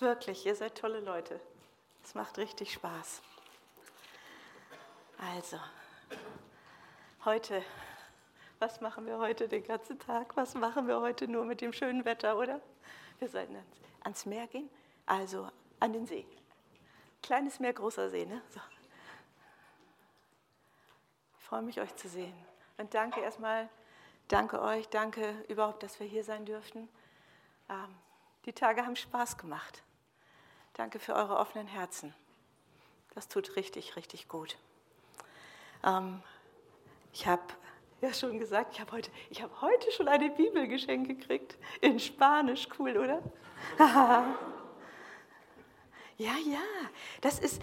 Wirklich, ihr seid tolle Leute. Es macht richtig Spaß. Also, heute, was machen wir heute den ganzen Tag? Was machen wir heute nur mit dem schönen Wetter, oder? Wir sollten ans, ans Meer gehen, also an den See. Kleines Meer, großer See, ne? So. Ich freue mich, euch zu sehen. Und danke erstmal, danke euch, danke überhaupt, dass wir hier sein dürften. Ähm, die Tage haben Spaß gemacht. Danke für eure offenen Herzen. Das tut richtig, richtig gut. Ähm, ich habe ja schon gesagt, ich habe heute, hab heute schon eine Bibel geschenkt gekriegt. In Spanisch, cool, oder? ja, ja, das ist,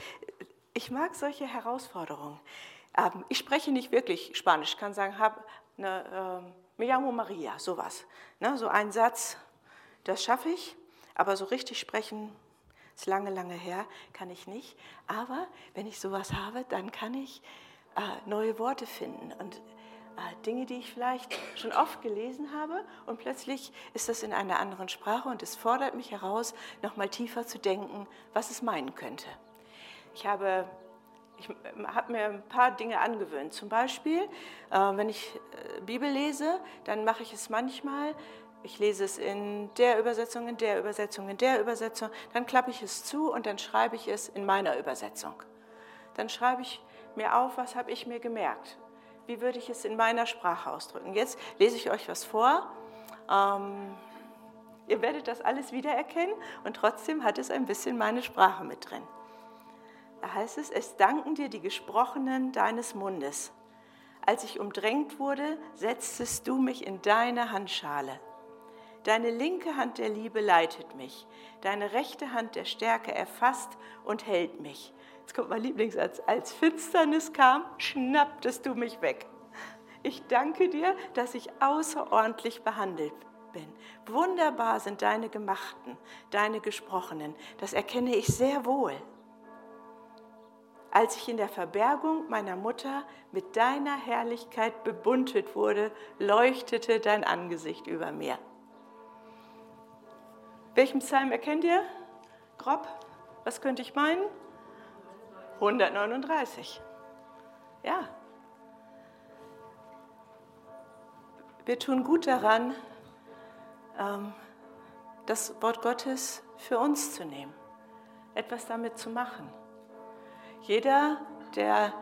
ich mag solche Herausforderungen. Ähm, ich spreche nicht wirklich Spanisch, ich kann sagen, habe eine, äh, me llamo Maria, sowas. Ne, so ein Satz, das schaffe ich, aber so richtig sprechen ist lange, lange her, kann ich nicht. Aber wenn ich sowas habe, dann kann ich äh, neue Worte finden und äh, Dinge, die ich vielleicht schon oft gelesen habe und plötzlich ist das in einer anderen Sprache und es fordert mich heraus, nochmal tiefer zu denken, was es meinen könnte. Ich habe ich habe mir ein paar Dinge angewöhnt. Zum Beispiel, äh, wenn ich äh, Bibel lese, dann mache ich es manchmal ich lese es in der Übersetzung, in der Übersetzung, in der Übersetzung, dann klappe ich es zu und dann schreibe ich es in meiner Übersetzung. Dann schreibe ich mir auf, was habe ich mir gemerkt. Wie würde ich es in meiner Sprache ausdrücken? Jetzt lese ich euch was vor. Ähm, ihr werdet das alles wiedererkennen und trotzdem hat es ein bisschen meine Sprache mit drin. Da heißt es, es danken dir die Gesprochenen deines Mundes. Als ich umdrängt wurde, setztest du mich in deine Handschale. Deine linke Hand der Liebe leitet mich. Deine rechte Hand der Stärke erfasst und hält mich. Jetzt kommt mein Lieblingssatz. Als Finsternis kam, schnapptest du mich weg. Ich danke dir, dass ich außerordentlich behandelt bin. Wunderbar sind deine Gemachten, deine Gesprochenen. Das erkenne ich sehr wohl. Als ich in der Verbergung meiner Mutter mit deiner Herrlichkeit bebuntet wurde, leuchtete dein Angesicht über mir. Welchen Psalm erkennt ihr? Grob? Was könnte ich meinen? 139. Ja. Wir tun gut daran, ähm, das Wort Gottes für uns zu nehmen, etwas damit zu machen. Jeder, der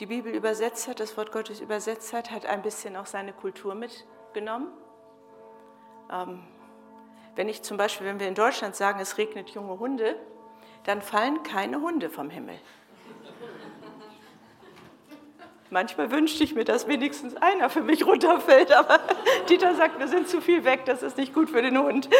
die Bibel übersetzt hat, das Wort Gottes übersetzt hat, hat ein bisschen auch seine Kultur mitgenommen. Wenn ich zum Beispiel, wenn wir in Deutschland sagen, es regnet junge Hunde, dann fallen keine Hunde vom Himmel. Manchmal wünschte ich mir, dass wenigstens einer für mich runterfällt, aber Dieter sagt, wir sind zu viel weg, das ist nicht gut für den Hund.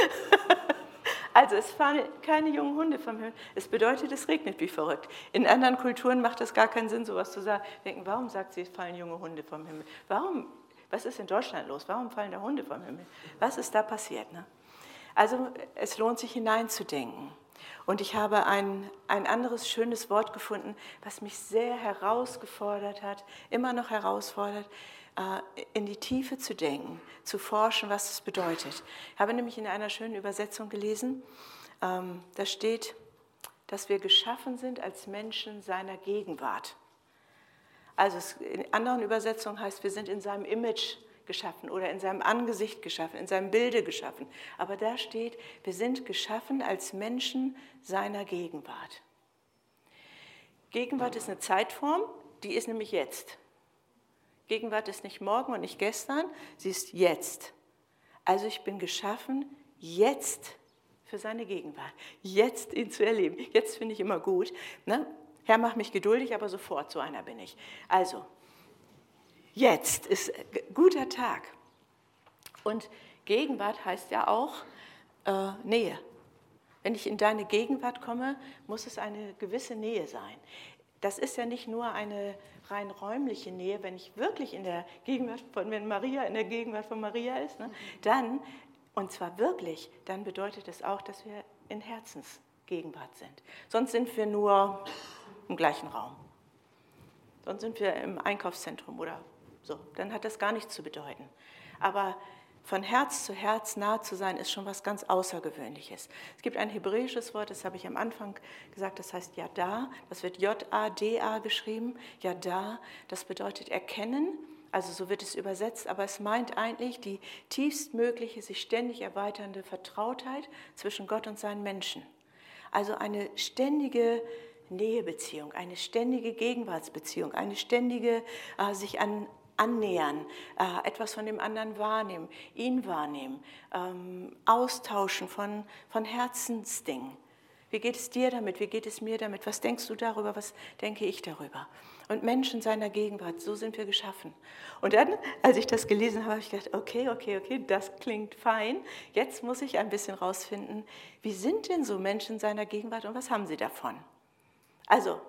Also es fallen keine jungen Hunde vom Himmel. Es bedeutet, es regnet wie verrückt. In anderen Kulturen macht es gar keinen Sinn, sowas zu sagen. Denken, warum sagt sie, es fallen junge Hunde vom Himmel? Warum? Was ist in Deutschland los? Warum fallen da Hunde vom Himmel? Was ist da passiert? Ne? Also es lohnt sich hineinzudenken. Und ich habe ein, ein anderes schönes Wort gefunden, was mich sehr herausgefordert hat, immer noch herausfordert, äh, in die Tiefe zu denken, zu forschen, was es bedeutet. Ich habe nämlich in einer schönen Übersetzung gelesen, ähm, da steht, dass wir geschaffen sind als Menschen seiner Gegenwart. Also in anderen Übersetzungen heißt, wir sind in seinem Image geschaffen oder in seinem Angesicht geschaffen, in seinem Bilde geschaffen. Aber da steht, wir sind geschaffen als Menschen seiner Gegenwart. Gegenwart ist eine Zeitform, die ist nämlich jetzt. Gegenwart ist nicht morgen und nicht gestern, sie ist jetzt. Also ich bin geschaffen, jetzt für seine Gegenwart, jetzt ihn zu erleben. Jetzt finde ich immer gut. Ne? Herr, mach mich geduldig, aber sofort so einer bin ich. Also, Jetzt ist guter Tag. Und Gegenwart heißt ja auch äh, Nähe. Wenn ich in deine Gegenwart komme, muss es eine gewisse Nähe sein. Das ist ja nicht nur eine rein räumliche Nähe, wenn ich wirklich in der Gegenwart von, wenn Maria in der Gegenwart von Maria ist, ne, dann, und zwar wirklich, dann bedeutet es auch, dass wir in Herzensgegenwart sind. Sonst sind wir nur im gleichen Raum. Sonst sind wir im Einkaufszentrum oder so, dann hat das gar nichts zu bedeuten. Aber von Herz zu Herz nahe zu sein, ist schon was ganz Außergewöhnliches. Es gibt ein hebräisches Wort, das habe ich am Anfang gesagt, das heißt Yada, das wird J-A-D-A geschrieben. Yada, das bedeutet erkennen, also so wird es übersetzt, aber es meint eigentlich die tiefstmögliche, sich ständig erweiternde Vertrautheit zwischen Gott und seinen Menschen. Also eine ständige Nähebeziehung, eine ständige Gegenwartsbeziehung, eine ständige äh, sich an, annähern, äh, etwas von dem anderen wahrnehmen, ihn wahrnehmen, ähm, austauschen von, von Herzensdingen. Wie geht es dir damit? Wie geht es mir damit? Was denkst du darüber? Was denke ich darüber? Und Menschen seiner Gegenwart, so sind wir geschaffen. Und dann, als ich das gelesen habe, habe ich gedacht, okay, okay, okay, das klingt fein. Jetzt muss ich ein bisschen rausfinden, wie sind denn so Menschen seiner Gegenwart und was haben sie davon? Also,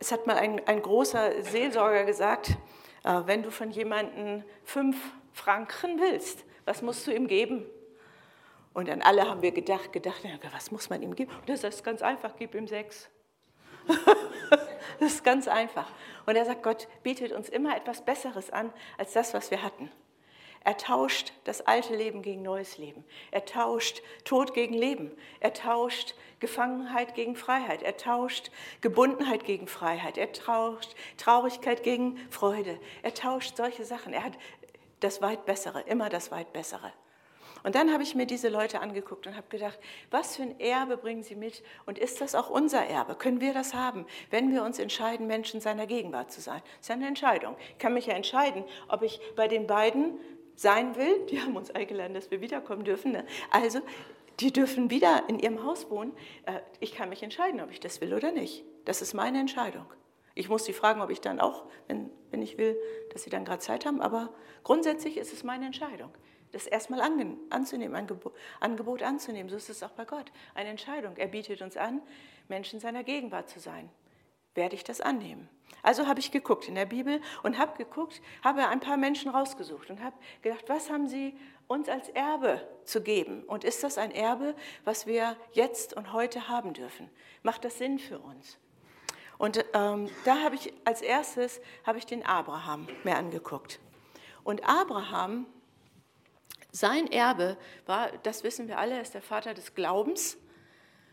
es hat mal ein, ein großer Seelsorger gesagt, äh, wenn du von jemandem fünf Franken willst, was musst du ihm geben? Und dann alle haben wir gedacht, gedacht, was muss man ihm geben? Und das ist ganz einfach, gib ihm sechs. das ist ganz einfach. Und er sagt, Gott bietet uns immer etwas Besseres an als das, was wir hatten. Er tauscht das alte Leben gegen neues Leben. Er tauscht Tod gegen Leben. Er tauscht Gefangenheit gegen Freiheit. Er tauscht Gebundenheit gegen Freiheit. Er tauscht Traurigkeit gegen Freude. Er tauscht solche Sachen. Er hat das weit Bessere, immer das weit Bessere. Und dann habe ich mir diese Leute angeguckt und habe gedacht, was für ein Erbe bringen sie mit und ist das auch unser Erbe? Können wir das haben, wenn wir uns entscheiden, Menschen seiner Gegenwart zu sein? Das ist ja eine Entscheidung. Ich kann mich ja entscheiden, ob ich bei den beiden sein will. Die haben uns eingeladen, dass wir wiederkommen dürfen. Ne? Also, die dürfen wieder in ihrem Haus wohnen. Äh, ich kann mich entscheiden, ob ich das will oder nicht. Das ist meine Entscheidung. Ich muss sie fragen, ob ich dann auch, wenn, wenn ich will, dass sie dann gerade Zeit haben. Aber grundsätzlich ist es meine Entscheidung das erstmal anzunehmen, ein Angebot anzunehmen. So ist es auch bei Gott. Eine Entscheidung. Er bietet uns an, Menschen seiner Gegenwart zu sein. Werde ich das annehmen? Also habe ich geguckt in der Bibel und habe geguckt, habe ein paar Menschen rausgesucht und habe gedacht, was haben sie uns als Erbe zu geben? Und ist das ein Erbe, was wir jetzt und heute haben dürfen? Macht das Sinn für uns? Und ähm, da habe ich als erstes habe ich den Abraham mir angeguckt. Und Abraham sein Erbe war, das wissen wir alle, ist der Vater des Glaubens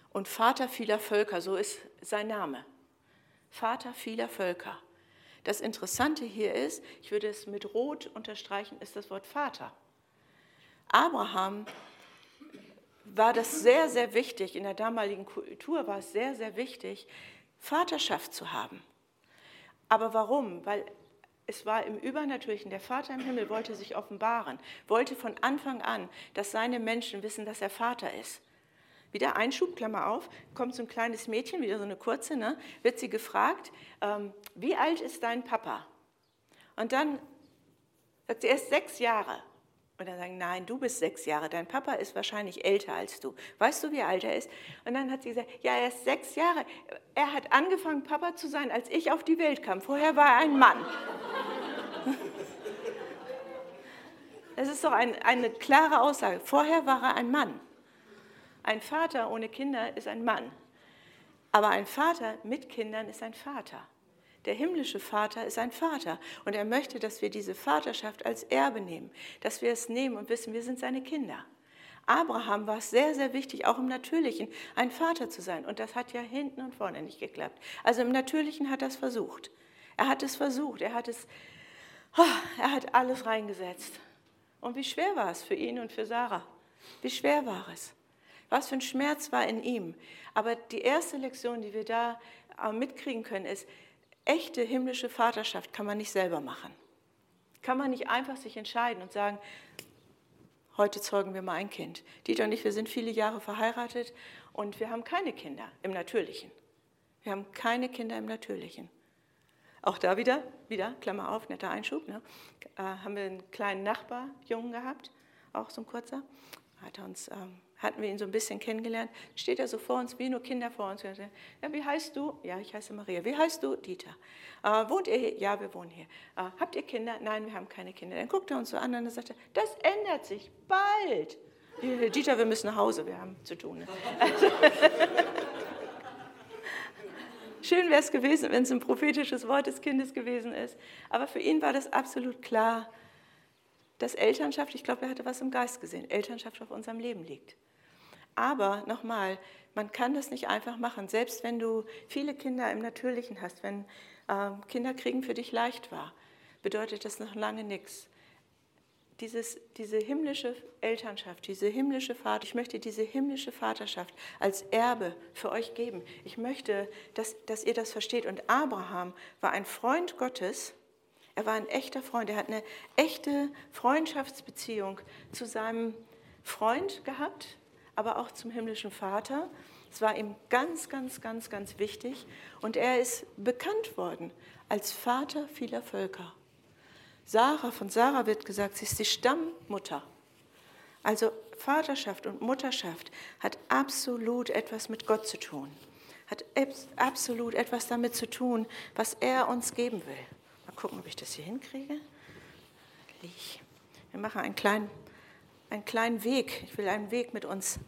und Vater vieler Völker, so ist sein Name. Vater vieler Völker. Das Interessante hier ist, ich würde es mit Rot unterstreichen, ist das Wort Vater. Abraham war das sehr, sehr wichtig, in der damaligen Kultur war es sehr, sehr wichtig, Vaterschaft zu haben. Aber warum? Weil es war im Übernatürlichen, der Vater im Himmel wollte sich offenbaren, wollte von Anfang an, dass seine Menschen wissen, dass er Vater ist. Wieder Einschub, Klammer auf, kommt so ein kleines Mädchen, wieder so eine kurze, ne, wird sie gefragt, ähm, wie alt ist dein Papa? Und dann sagt sie, er ist sechs Jahre. Und dann sagen, nein, du bist sechs Jahre, dein Papa ist wahrscheinlich älter als du. Weißt du, wie alt er ist? Und dann hat sie gesagt, ja, er ist sechs Jahre. Er hat angefangen, Papa zu sein, als ich auf die Welt kam. Vorher war er ein Mann. Das ist doch ein, eine klare Aussage. Vorher war er ein Mann. Ein Vater ohne Kinder ist ein Mann. Aber ein Vater mit Kindern ist ein Vater. Der himmlische Vater ist ein Vater und er möchte, dass wir diese Vaterschaft als Erbe nehmen, dass wir es nehmen und wissen, wir sind seine Kinder. Abraham war es sehr, sehr wichtig, auch im Natürlichen ein Vater zu sein. Und das hat ja hinten und vorne nicht geklappt. Also im Natürlichen hat er es versucht. Er hat es versucht. Er hat es, oh, er hat alles reingesetzt. Und wie schwer war es für ihn und für Sarah? Wie schwer war es? Was für ein Schmerz war in ihm? Aber die erste Lektion, die wir da äh, mitkriegen können, ist, echte himmlische Vaterschaft kann man nicht selber machen. Kann man nicht einfach sich entscheiden und sagen, heute zeugen wir mal ein Kind. Dieter und ich, wir sind viele Jahre verheiratet und wir haben keine Kinder im Natürlichen. Wir haben keine Kinder im Natürlichen. Auch da wieder, wieder, Klammer auf, netter Einschub, ne? äh, haben wir einen kleinen Nachbarjungen gehabt, auch so ein kurzer, hat uns ähm, hatten wir ihn so ein bisschen kennengelernt, steht er so vor uns, wie nur Kinder vor uns. Ja, wie heißt du? Ja, ich heiße Maria. Wie heißt du? Dieter. Äh, wohnt ihr hier? Ja, wir wohnen hier. Äh, habt ihr Kinder? Nein, wir haben keine Kinder. Dann guckt er uns so an und sagt, das ändert sich bald. Dieter, wir müssen nach Hause, wir haben zu tun. Ne? Schön wäre es gewesen, wenn es ein prophetisches Wort des Kindes gewesen ist. Aber für ihn war das absolut klar, dass Elternschaft, ich glaube, er hatte was im Geist gesehen, Elternschaft auf unserem Leben liegt. Aber nochmal, man kann das nicht einfach machen. Selbst wenn du viele Kinder im Natürlichen hast, wenn äh, Kinderkriegen für dich leicht war, bedeutet das noch lange nichts. Dieses, diese himmlische Elternschaft, diese himmlische Vater, ich möchte diese himmlische Vaterschaft als Erbe für euch geben. Ich möchte, dass, dass ihr das versteht. Und Abraham war ein Freund Gottes. Er war ein echter Freund. Er hat eine echte Freundschaftsbeziehung zu seinem Freund gehabt, aber auch zum himmlischen Vater. Es war ihm ganz, ganz, ganz, ganz wichtig. Und er ist bekannt worden als Vater vieler Völker. Sarah, von Sarah wird gesagt, sie ist die Stammmutter. Also Vaterschaft und Mutterschaft hat absolut etwas mit Gott zu tun. Hat absolut etwas damit zu tun, was er uns geben will. Mal gucken, ob ich das hier hinkriege. Wir machen einen kleinen, einen kleinen Weg. Ich will einen Weg mit uns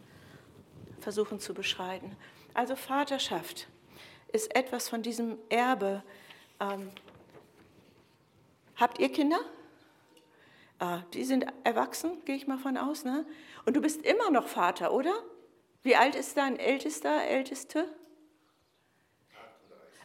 versuchen zu beschreiten. Also Vaterschaft ist etwas von diesem Erbe, ähm, Habt ihr Kinder? Ah, die sind erwachsen, gehe ich mal von aus. Ne? Und du bist immer noch Vater, oder? Wie alt ist dein Ältester, Älteste?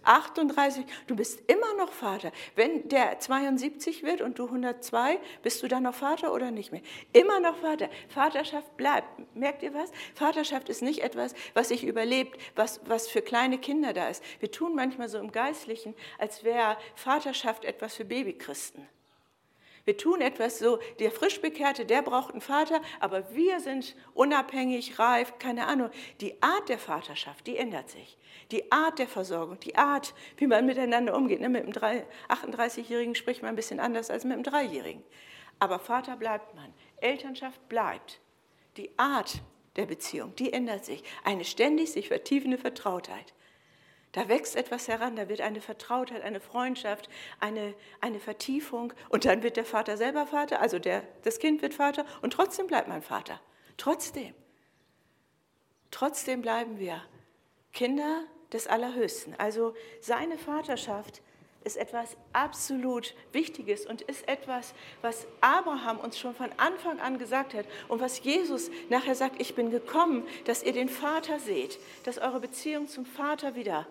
38, du bist immer noch Vater. Wenn der 72 wird und du 102, bist du dann noch Vater oder nicht mehr? Immer noch Vater. Vaterschaft bleibt. Merkt ihr was? Vaterschaft ist nicht etwas, was sich überlebt, was, was für kleine Kinder da ist. Wir tun manchmal so im Geistlichen, als wäre Vaterschaft etwas für Babychristen. Wir tun etwas so, der Frischbekehrte, der braucht einen Vater, aber wir sind unabhängig, reif, keine Ahnung. Die Art der Vaterschaft, die ändert sich. Die Art der Versorgung, die Art, wie man miteinander umgeht. Ne, mit einem 38-Jährigen spricht man ein bisschen anders als mit einem Dreijährigen. Aber Vater bleibt man. Elternschaft bleibt. Die Art der Beziehung, die ändert sich. Eine ständig sich vertiefende Vertrautheit. Da wächst etwas heran, da wird eine Vertrautheit, eine Freundschaft, eine, eine Vertiefung und dann wird der Vater selber Vater, also der, das Kind wird Vater und trotzdem bleibt man Vater. Trotzdem. Trotzdem bleiben wir Kinder des Allerhöchsten. Also seine Vaterschaft ist etwas absolut Wichtiges und ist etwas, was Abraham uns schon von Anfang an gesagt hat und was Jesus nachher sagt, ich bin gekommen, dass ihr den Vater seht, dass eure Beziehung zum Vater wieder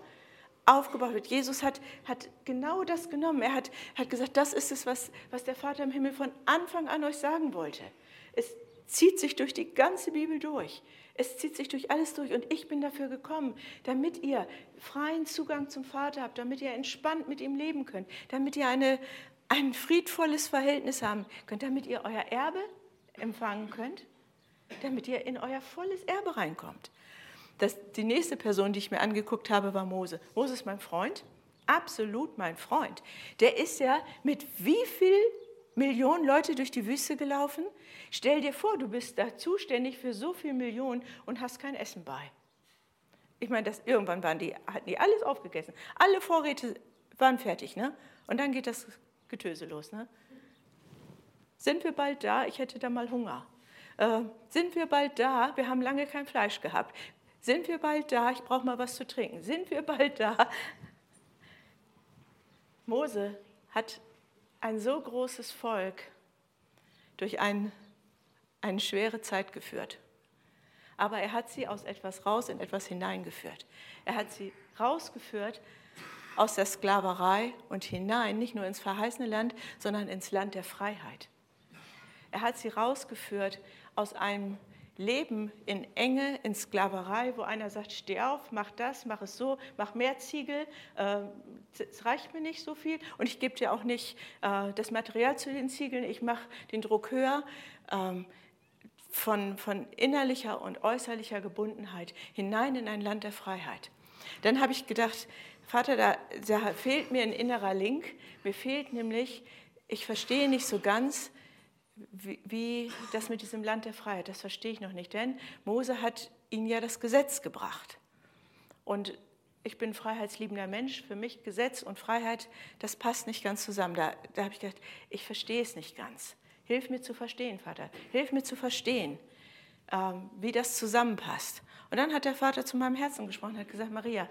aufgebaut wird. Jesus hat, hat genau das genommen. Er hat, hat gesagt, das ist es, was, was der Vater im Himmel von Anfang an euch sagen wollte. Es zieht sich durch die ganze Bibel durch. Es zieht sich durch alles durch. Und ich bin dafür gekommen, damit ihr freien Zugang zum Vater habt, damit ihr entspannt mit ihm leben könnt, damit ihr eine, ein friedvolles Verhältnis haben könnt, damit ihr euer Erbe empfangen könnt, damit ihr in euer volles Erbe reinkommt. Das, die nächste Person, die ich mir angeguckt habe, war Mose. Mose ist mein Freund, absolut mein Freund. Der ist ja mit wie viel Millionen Leute durch die Wüste gelaufen? Stell dir vor, du bist da zuständig für so viele Millionen und hast kein Essen bei. Ich meine, das, irgendwann waren die, hatten die alles aufgegessen. Alle Vorräte waren fertig. Ne? Und dann geht das Getöse los. Ne? Sind wir bald da? Ich hätte da mal Hunger. Äh, sind wir bald da? Wir haben lange kein Fleisch gehabt. Sind wir bald da? Ich brauche mal was zu trinken. Sind wir bald da? Mose hat ein so großes Volk durch ein, eine schwere Zeit geführt. Aber er hat sie aus etwas raus in etwas hineingeführt. Er hat sie rausgeführt aus der Sklaverei und hinein, nicht nur ins verheißene Land, sondern ins Land der Freiheit. Er hat sie rausgeführt aus einem Leben in Enge, in Sklaverei, wo einer sagt, steh auf, mach das, mach es so, mach mehr Ziegel, äh, es reicht mir nicht so viel und ich gebe dir auch nicht äh, das Material zu den Ziegeln, ich mache den Druck höher. Ähm, von, von innerlicher und äußerlicher Gebundenheit hinein in ein Land der Freiheit. Dann habe ich gedacht, Vater, da, da fehlt mir ein innerer Link. Mir fehlt nämlich, ich verstehe nicht so ganz, wie, wie das mit diesem Land der Freiheit, das verstehe ich noch nicht, denn Mose hat ihnen ja das Gesetz gebracht. Und ich bin ein freiheitsliebender Mensch, für mich Gesetz und Freiheit, das passt nicht ganz zusammen. Da, da habe ich gedacht, ich verstehe es nicht ganz. Hilf mir zu verstehen, Vater. Hilf mir zu verstehen, ähm, wie das zusammenpasst. Und dann hat der Vater zu meinem Herzen gesprochen und hat gesagt, Maria,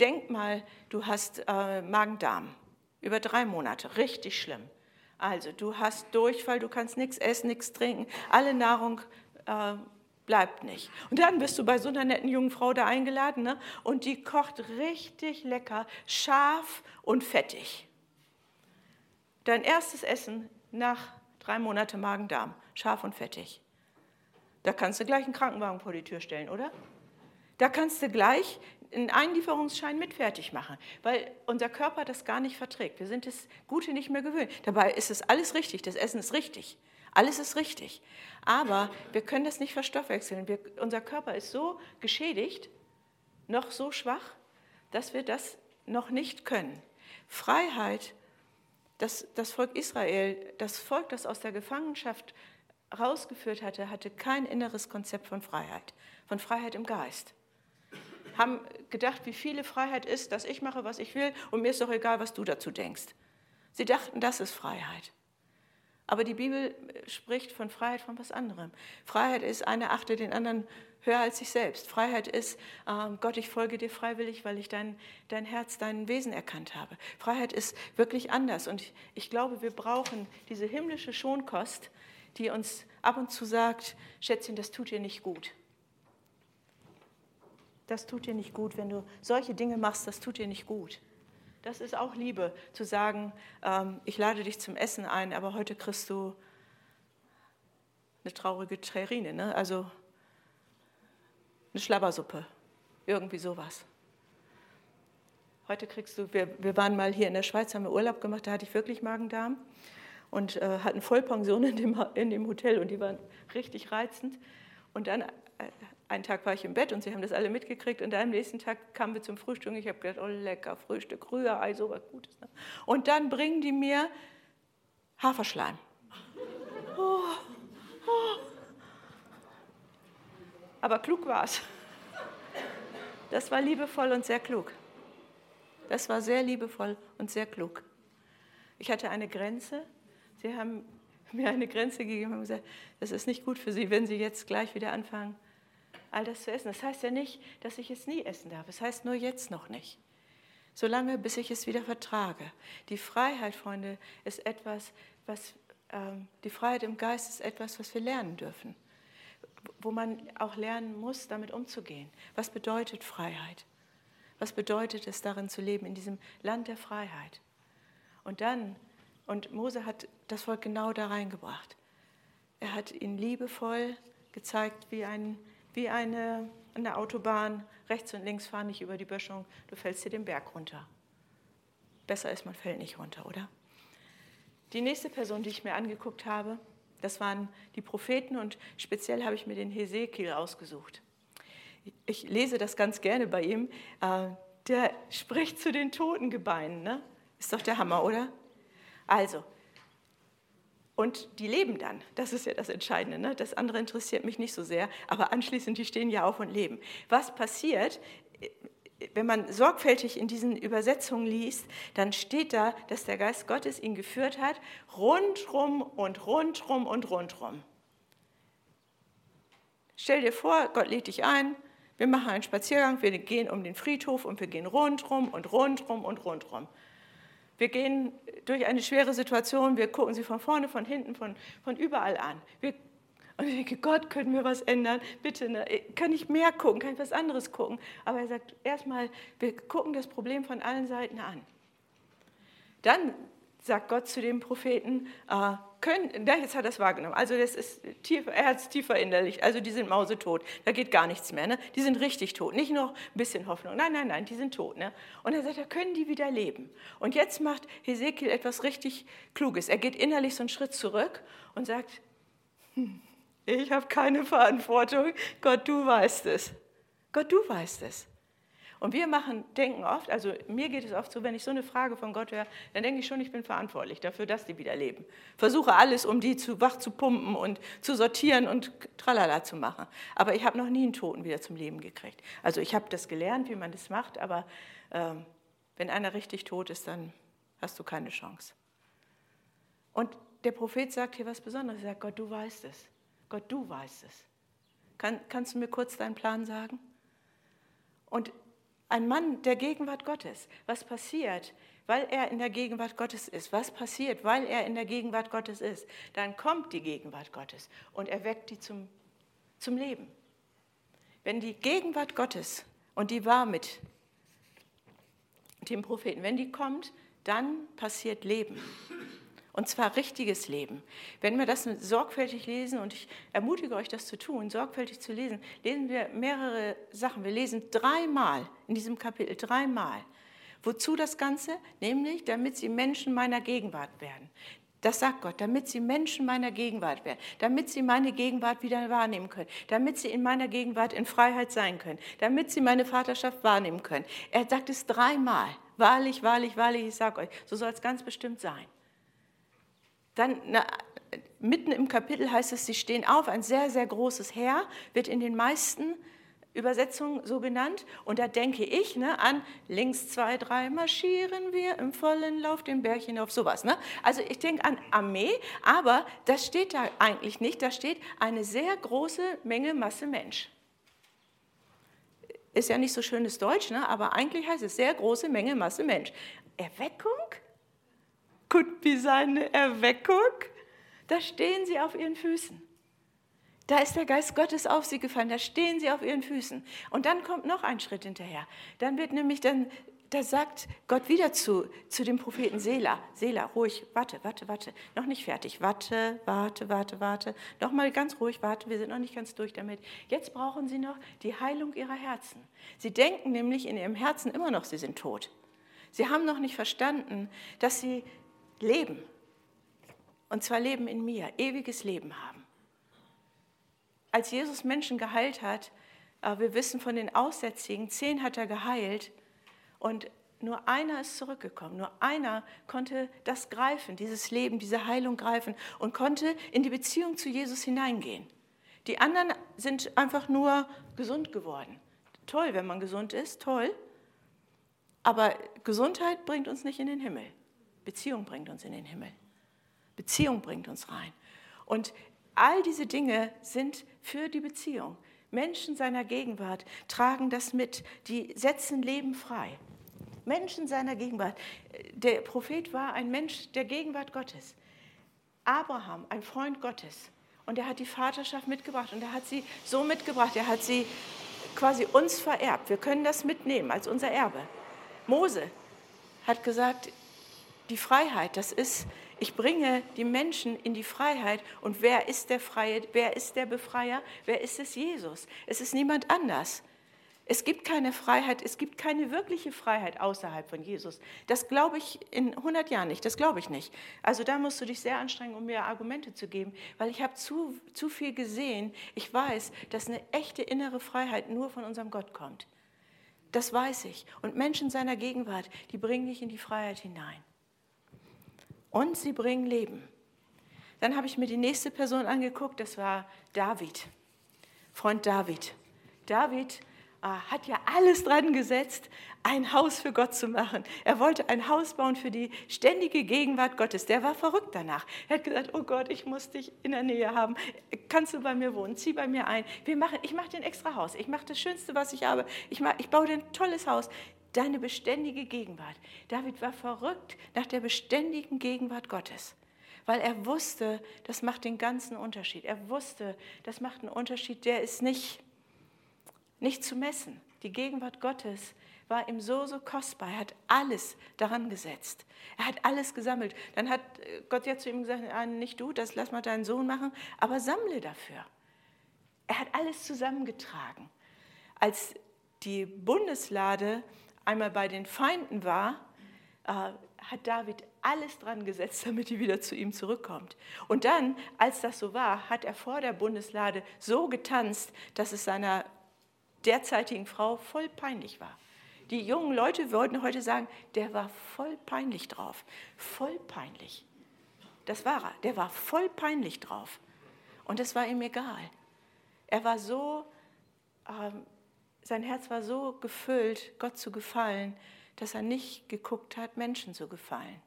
denk mal, du hast äh, Magen-Darm über drei Monate, richtig schlimm. Also du hast Durchfall, du kannst nichts essen, nichts trinken, alle Nahrung äh, bleibt nicht. Und dann bist du bei so einer netten jungen Frau da eingeladen ne? und die kocht richtig lecker, scharf und fettig. Dein erstes Essen nach drei Monaten Magen-Darm, scharf und fettig. Da kannst du gleich einen Krankenwagen vor die Tür stellen, oder? Da kannst du gleich einen Einlieferungsschein mit fertig machen, weil unser Körper das gar nicht verträgt. Wir sind das Gute nicht mehr gewöhnt. Dabei ist es alles richtig, das Essen ist richtig. Alles ist richtig. Aber wir können das nicht verstoffwechseln. Wir, unser Körper ist so geschädigt, noch so schwach, dass wir das noch nicht können. Freiheit, das, das Volk Israel, das Volk, das aus der Gefangenschaft rausgeführt hatte, hatte kein inneres Konzept von Freiheit, von Freiheit im Geist. Haben gedacht, wie viele Freiheit ist, dass ich mache, was ich will und mir ist doch egal, was du dazu denkst. Sie dachten, das ist Freiheit. Aber die Bibel spricht von Freiheit von was anderem. Freiheit ist, einer achte den anderen höher als sich selbst. Freiheit ist, äh, Gott, ich folge dir freiwillig, weil ich dein, dein Herz, dein Wesen erkannt habe. Freiheit ist wirklich anders. Und ich, ich glaube, wir brauchen diese himmlische Schonkost, die uns ab und zu sagt, Schätzchen, das tut dir nicht gut. Das tut dir nicht gut, wenn du solche Dinge machst, das tut dir nicht gut. Das ist auch Liebe, zu sagen, ähm, ich lade dich zum Essen ein, aber heute kriegst du eine traurige Terrine, ne? also eine Schlabbersuppe, irgendwie sowas. Heute kriegst du, wir, wir waren mal hier in der Schweiz, haben wir Urlaub gemacht, da hatte ich wirklich Magen-Darm und äh, hatten Vollpension in dem, in dem Hotel und die waren richtig reizend. Und dann, äh, einen Tag war ich im Bett und sie haben das alle mitgekriegt und dann am nächsten Tag kamen wir zum Frühstück ich habe gedacht, oh lecker, Frühstück, Rührei, so was Gutes. Ne? Und dann bringen die mir Haferschleim. Oh, oh. Aber klug war es. Das war liebevoll und sehr klug. Das war sehr liebevoll und sehr klug. Ich hatte eine Grenze, Sie haben mir eine Grenze gegeben und gesagt, das ist nicht gut für Sie, wenn Sie jetzt gleich wieder anfangen, all das zu essen. Das heißt ja nicht, dass ich es nie essen darf. Es das heißt nur jetzt noch nicht. Solange, bis ich es wieder vertrage. Die Freiheit, Freunde, ist etwas, was, ähm, die Freiheit im Geist ist etwas, was wir lernen dürfen. Wo man auch lernen muss, damit umzugehen. Was bedeutet Freiheit? Was bedeutet es, darin zu leben, in diesem Land der Freiheit? Und dann und Mose hat das Volk genau da reingebracht. Er hat ihnen liebevoll gezeigt, wie, ein, wie eine, eine Autobahn, rechts und links fahren nicht über die Böschung, du fällst hier den Berg runter. Besser ist, man fällt nicht runter, oder? Die nächste Person, die ich mir angeguckt habe, das waren die Propheten und speziell habe ich mir den Hesekiel ausgesucht. Ich lese das ganz gerne bei ihm. Äh, der spricht zu den Totengebeinen. Ne? Ist doch der Hammer, oder? Also, und die leben dann. Das ist ja das Entscheidende. Ne? Das andere interessiert mich nicht so sehr. Aber anschließend, die stehen ja auf und leben. Was passiert, wenn man sorgfältig in diesen Übersetzungen liest, dann steht da, dass der Geist Gottes ihn geführt hat, rundrum und rundrum und rundrum. Stell dir vor, Gott lädt dich ein, wir machen einen Spaziergang, wir gehen um den Friedhof und wir gehen rundrum und rundrum und rundrum. Wir gehen durch eine schwere Situation, wir gucken sie von vorne, von hinten, von, von überall an. Wir, und ich denke, Gott, können wir was ändern? Bitte, ne? kann ich mehr gucken, kann ich was anderes gucken? Aber er sagt, erstmal, wir gucken das Problem von allen Seiten an. Dann sagt Gott zu dem Propheten, äh, können, jetzt hat er es wahrgenommen, also das ist tief, er hat es tiefer innerlich, also die sind mausetot, da geht gar nichts mehr, ne? die sind richtig tot, nicht noch ein bisschen Hoffnung, nein, nein, nein, die sind tot. Ne? Und er sagt, da können die wieder leben. Und jetzt macht Hesekiel etwas richtig Kluges, er geht innerlich so einen Schritt zurück und sagt, hm, ich habe keine Verantwortung, Gott, du weißt es. Gott, du weißt es. Und wir machen, denken oft, also mir geht es oft so, wenn ich so eine Frage von Gott höre, dann denke ich schon, ich bin verantwortlich dafür, dass die wieder leben. Versuche alles, um die zu wach zu pumpen und zu sortieren und tralala zu machen. Aber ich habe noch nie einen Toten wieder zum Leben gekriegt. Also ich habe das gelernt, wie man das macht, aber äh, wenn einer richtig tot ist, dann hast du keine Chance. Und der Prophet sagt hier was Besonderes. Er sagt, Gott, du weißt es. Gott, du weißt es. Kann, kannst du mir kurz deinen Plan sagen? Und ein Mann der Gegenwart Gottes. Was passiert, weil er in der Gegenwart Gottes ist? Was passiert, weil er in der Gegenwart Gottes ist? Dann kommt die Gegenwart Gottes und erweckt die zum, zum Leben. Wenn die Gegenwart Gottes, und die war mit dem Propheten, wenn die kommt, dann passiert Leben. Und zwar richtiges Leben. Wenn wir das sorgfältig lesen, und ich ermutige euch, das zu tun, sorgfältig zu lesen, lesen wir mehrere Sachen. Wir lesen dreimal in diesem Kapitel, dreimal. Wozu das Ganze? Nämlich, damit sie Menschen meiner Gegenwart werden. Das sagt Gott, damit sie Menschen meiner Gegenwart werden, damit sie meine Gegenwart wieder wahrnehmen können, damit sie in meiner Gegenwart in Freiheit sein können, damit sie meine Vaterschaft wahrnehmen können. Er sagt es dreimal. Wahrlich, wahrlich, wahrlich, ich sage euch, so soll es ganz bestimmt sein. Dann na, mitten im Kapitel heißt es, sie stehen auf, ein sehr, sehr großes Heer, wird in den meisten Übersetzungen so genannt. Und da denke ich ne, an links zwei, drei marschieren wir im vollen Lauf den Berg hinauf, sowas. Ne? Also ich denke an Armee, aber das steht da eigentlich nicht. Da steht eine sehr große Menge Masse Mensch. Ist ja nicht so schönes Deutsch, ne? aber eigentlich heißt es sehr große Menge Masse Mensch. Erweckung? Could be seine Erweckung. Da stehen sie auf ihren Füßen. Da ist der Geist Gottes auf sie gefallen, da stehen sie auf ihren Füßen. Und dann kommt noch ein Schritt hinterher. Dann wird nämlich dann, da sagt Gott wieder zu, zu dem Propheten Sela, Sela, ruhig, warte, warte, warte, noch nicht fertig, warte, warte, warte, warte, noch mal ganz ruhig, warte, wir sind noch nicht ganz durch damit. Jetzt brauchen sie noch die Heilung ihrer Herzen. Sie denken nämlich in ihrem Herzen immer noch, sie sind tot. Sie haben noch nicht verstanden, dass sie Leben. Und zwar Leben in mir, ewiges Leben haben. Als Jesus Menschen geheilt hat, äh, wir wissen von den Aussätzigen, zehn hat er geheilt und nur einer ist zurückgekommen. Nur einer konnte das greifen, dieses Leben, diese Heilung greifen und konnte in die Beziehung zu Jesus hineingehen. Die anderen sind einfach nur gesund geworden. Toll, wenn man gesund ist, toll. Aber Gesundheit bringt uns nicht in den Himmel. Beziehung bringt uns in den Himmel. Beziehung bringt uns rein. Und all diese Dinge sind für die Beziehung. Menschen seiner Gegenwart tragen das mit, die setzen Leben frei. Menschen seiner Gegenwart. Der Prophet war ein Mensch der Gegenwart Gottes. Abraham, ein Freund Gottes. Und er hat die Vaterschaft mitgebracht und er hat sie so mitgebracht, er hat sie quasi uns vererbt. Wir können das mitnehmen als unser Erbe. Mose hat gesagt, die Freiheit, das ist, ich bringe die Menschen in die Freiheit. Und wer ist der Freie, wer ist der Befreier? Wer ist es? Jesus. Es ist niemand anders. Es gibt keine Freiheit, es gibt keine wirkliche Freiheit außerhalb von Jesus. Das glaube ich in 100 Jahren nicht, das glaube ich nicht. Also da musst du dich sehr anstrengen, um mir Argumente zu geben, weil ich habe zu, zu viel gesehen. Ich weiß, dass eine echte innere Freiheit nur von unserem Gott kommt. Das weiß ich. Und Menschen seiner Gegenwart, die bringen dich in die Freiheit hinein und sie bringen Leben. Dann habe ich mir die nächste Person angeguckt, das war David, Freund David. David äh, hat ja alles dran gesetzt, ein Haus für Gott zu machen. Er wollte ein Haus bauen für die ständige Gegenwart Gottes. Der war verrückt danach. Er hat gesagt, oh Gott, ich muss dich in der Nähe haben. Kannst du bei mir wohnen? Zieh bei mir ein. Wir machen, ich mache dir ein extra Haus. Ich mache das Schönste, was ich habe. Ich, mach, ich baue dir ein tolles Haus deine beständige Gegenwart. David war verrückt nach der beständigen Gegenwart Gottes, weil er wusste, das macht den ganzen Unterschied. Er wusste, das macht einen Unterschied, der ist nicht, nicht zu messen. Die Gegenwart Gottes war ihm so, so kostbar. Er hat alles daran gesetzt. Er hat alles gesammelt. Dann hat Gott ja zu ihm gesagt, ah, nicht du, das lass mal deinen Sohn machen, aber sammle dafür. Er hat alles zusammengetragen. Als die Bundeslade einmal bei den Feinden war, äh, hat David alles dran gesetzt, damit die wieder zu ihm zurückkommt. Und dann, als das so war, hat er vor der Bundeslade so getanzt, dass es seiner derzeitigen Frau voll peinlich war. Die jungen Leute wollten heute sagen, der war voll peinlich drauf. Voll peinlich. Das war er. Der war voll peinlich drauf. Und es war ihm egal. Er war so ähm, sein Herz war so gefüllt, Gott zu gefallen, dass er nicht geguckt hat, Menschen zu gefallen.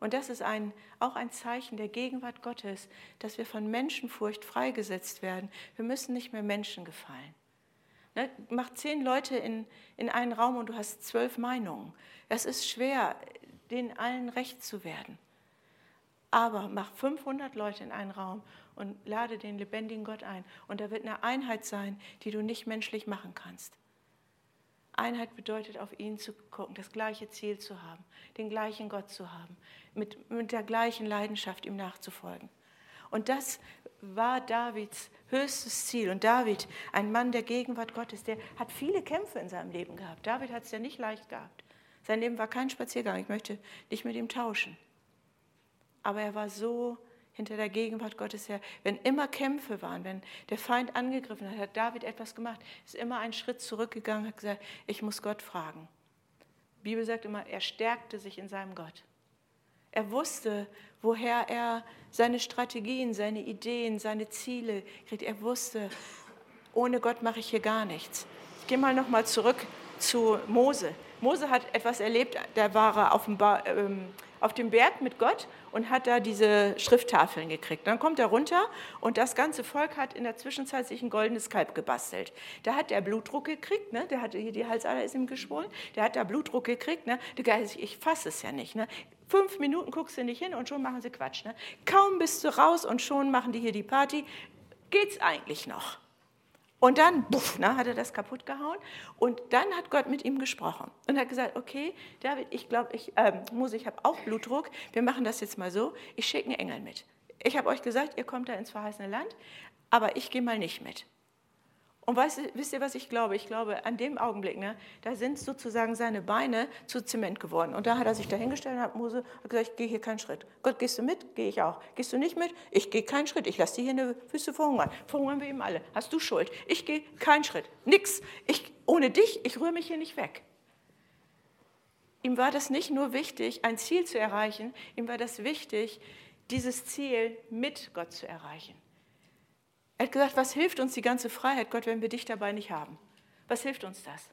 Und das ist ein, auch ein Zeichen der Gegenwart Gottes, dass wir von Menschenfurcht freigesetzt werden. Wir müssen nicht mehr Menschen gefallen. Ne? Mach zehn Leute in, in einen Raum und du hast zwölf Meinungen. Es ist schwer, denen allen recht zu werden. Aber mach 500 Leute in einen Raum und lade den lebendigen Gott ein. Und da wird eine Einheit sein, die du nicht menschlich machen kannst. Einheit bedeutet, auf ihn zu gucken, das gleiche Ziel zu haben, den gleichen Gott zu haben, mit, mit der gleichen Leidenschaft ihm nachzufolgen. Und das war Davids höchstes Ziel. Und David, ein Mann der Gegenwart Gottes, der hat viele Kämpfe in seinem Leben gehabt. David hat es ja nicht leicht gehabt. Sein Leben war kein Spaziergang. Ich möchte nicht mit ihm tauschen. Aber er war so hinter der Gegenwart Gottes her. Wenn immer Kämpfe waren, wenn der Feind angegriffen hat, hat David etwas gemacht, ist immer einen Schritt zurückgegangen, hat gesagt, ich muss Gott fragen. Die Bibel sagt immer, er stärkte sich in seinem Gott. Er wusste, woher er seine Strategien, seine Ideen, seine Ziele kriegt. Er wusste, ohne Gott mache ich hier gar nichts. Ich gehe mal noch mal zurück zu Mose. Mose hat etwas erlebt, da war er auf dem, ba ähm, auf dem Berg mit Gott und hat da diese Schrifttafeln gekriegt. Dann kommt er runter und das ganze Volk hat in der Zwischenzeit sich ein goldenes Kalb gebastelt. Da hat der Blutdruck gekriegt, ne? der hatte hier die Halsader ist ihm geschwollen, der hat da Blutdruck gekriegt. Ne? Ich fasse es ja nicht. Ne? Fünf Minuten guckst du nicht hin und schon machen sie Quatsch. Ne? Kaum bist du raus und schon machen die hier die Party. Geht's eigentlich noch? Und dann, buff, ne, hat er das kaputt gehauen. Und dann hat Gott mit ihm gesprochen und hat gesagt, okay, David, ich glaube, ich äh, muss, ich habe auch Blutdruck. Wir machen das jetzt mal so. Ich schicke einen Engel mit. Ich habe euch gesagt, ihr kommt da ins verheißene Land, aber ich gehe mal nicht mit. Und weißt, wisst ihr, was ich glaube? Ich glaube, an dem Augenblick, ne, da sind sozusagen seine Beine zu Zement geworden. Und da hat er sich dahingestellt und hat Mose gesagt, ich gehe hier keinen Schritt. Gott, gehst du mit? Gehe ich auch. Gehst du nicht mit? Ich gehe keinen Schritt. Ich lasse dir hier eine Füße verhungern. Verhungern wir eben alle. Hast du Schuld? Ich gehe keinen Schritt. Nix. Ich, ohne dich, ich rühre mich hier nicht weg. Ihm war das nicht nur wichtig, ein Ziel zu erreichen, ihm war das wichtig, dieses Ziel mit Gott zu erreichen. Er hat gesagt, was hilft uns die ganze Freiheit, Gott, wenn wir dich dabei nicht haben? Was hilft uns das?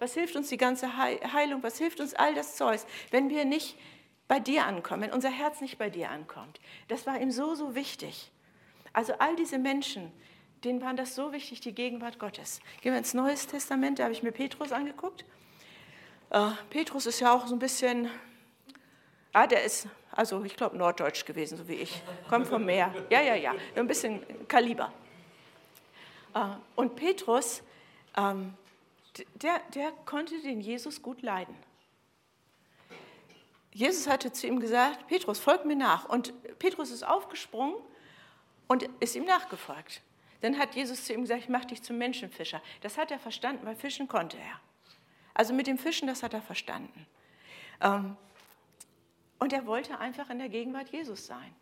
Was hilft uns die ganze Heilung? Was hilft uns all das Zeug, wenn wir nicht bei dir ankommen, wenn unser Herz nicht bei dir ankommt? Das war ihm so, so wichtig. Also all diese Menschen, denen war das so wichtig, die Gegenwart Gottes. Gehen wir ins Neue Testament, da habe ich mir Petrus angeguckt. Äh, Petrus ist ja auch so ein bisschen, ah, der ist, also ich glaube, norddeutsch gewesen, so wie ich. Kommt vom Meer. Ja, ja, ja, ein bisschen Kaliber. Äh, und Petrus, ähm, der, der konnte den Jesus gut leiden. Jesus hatte zu ihm gesagt, Petrus, folg mir nach. Und Petrus ist aufgesprungen und ist ihm nachgefolgt. Dann hat Jesus zu ihm gesagt, ich mache dich zum Menschenfischer. Das hat er verstanden, weil fischen konnte er. Also mit dem Fischen, das hat er verstanden. Ähm, und er wollte einfach in der Gegenwart Jesus sein.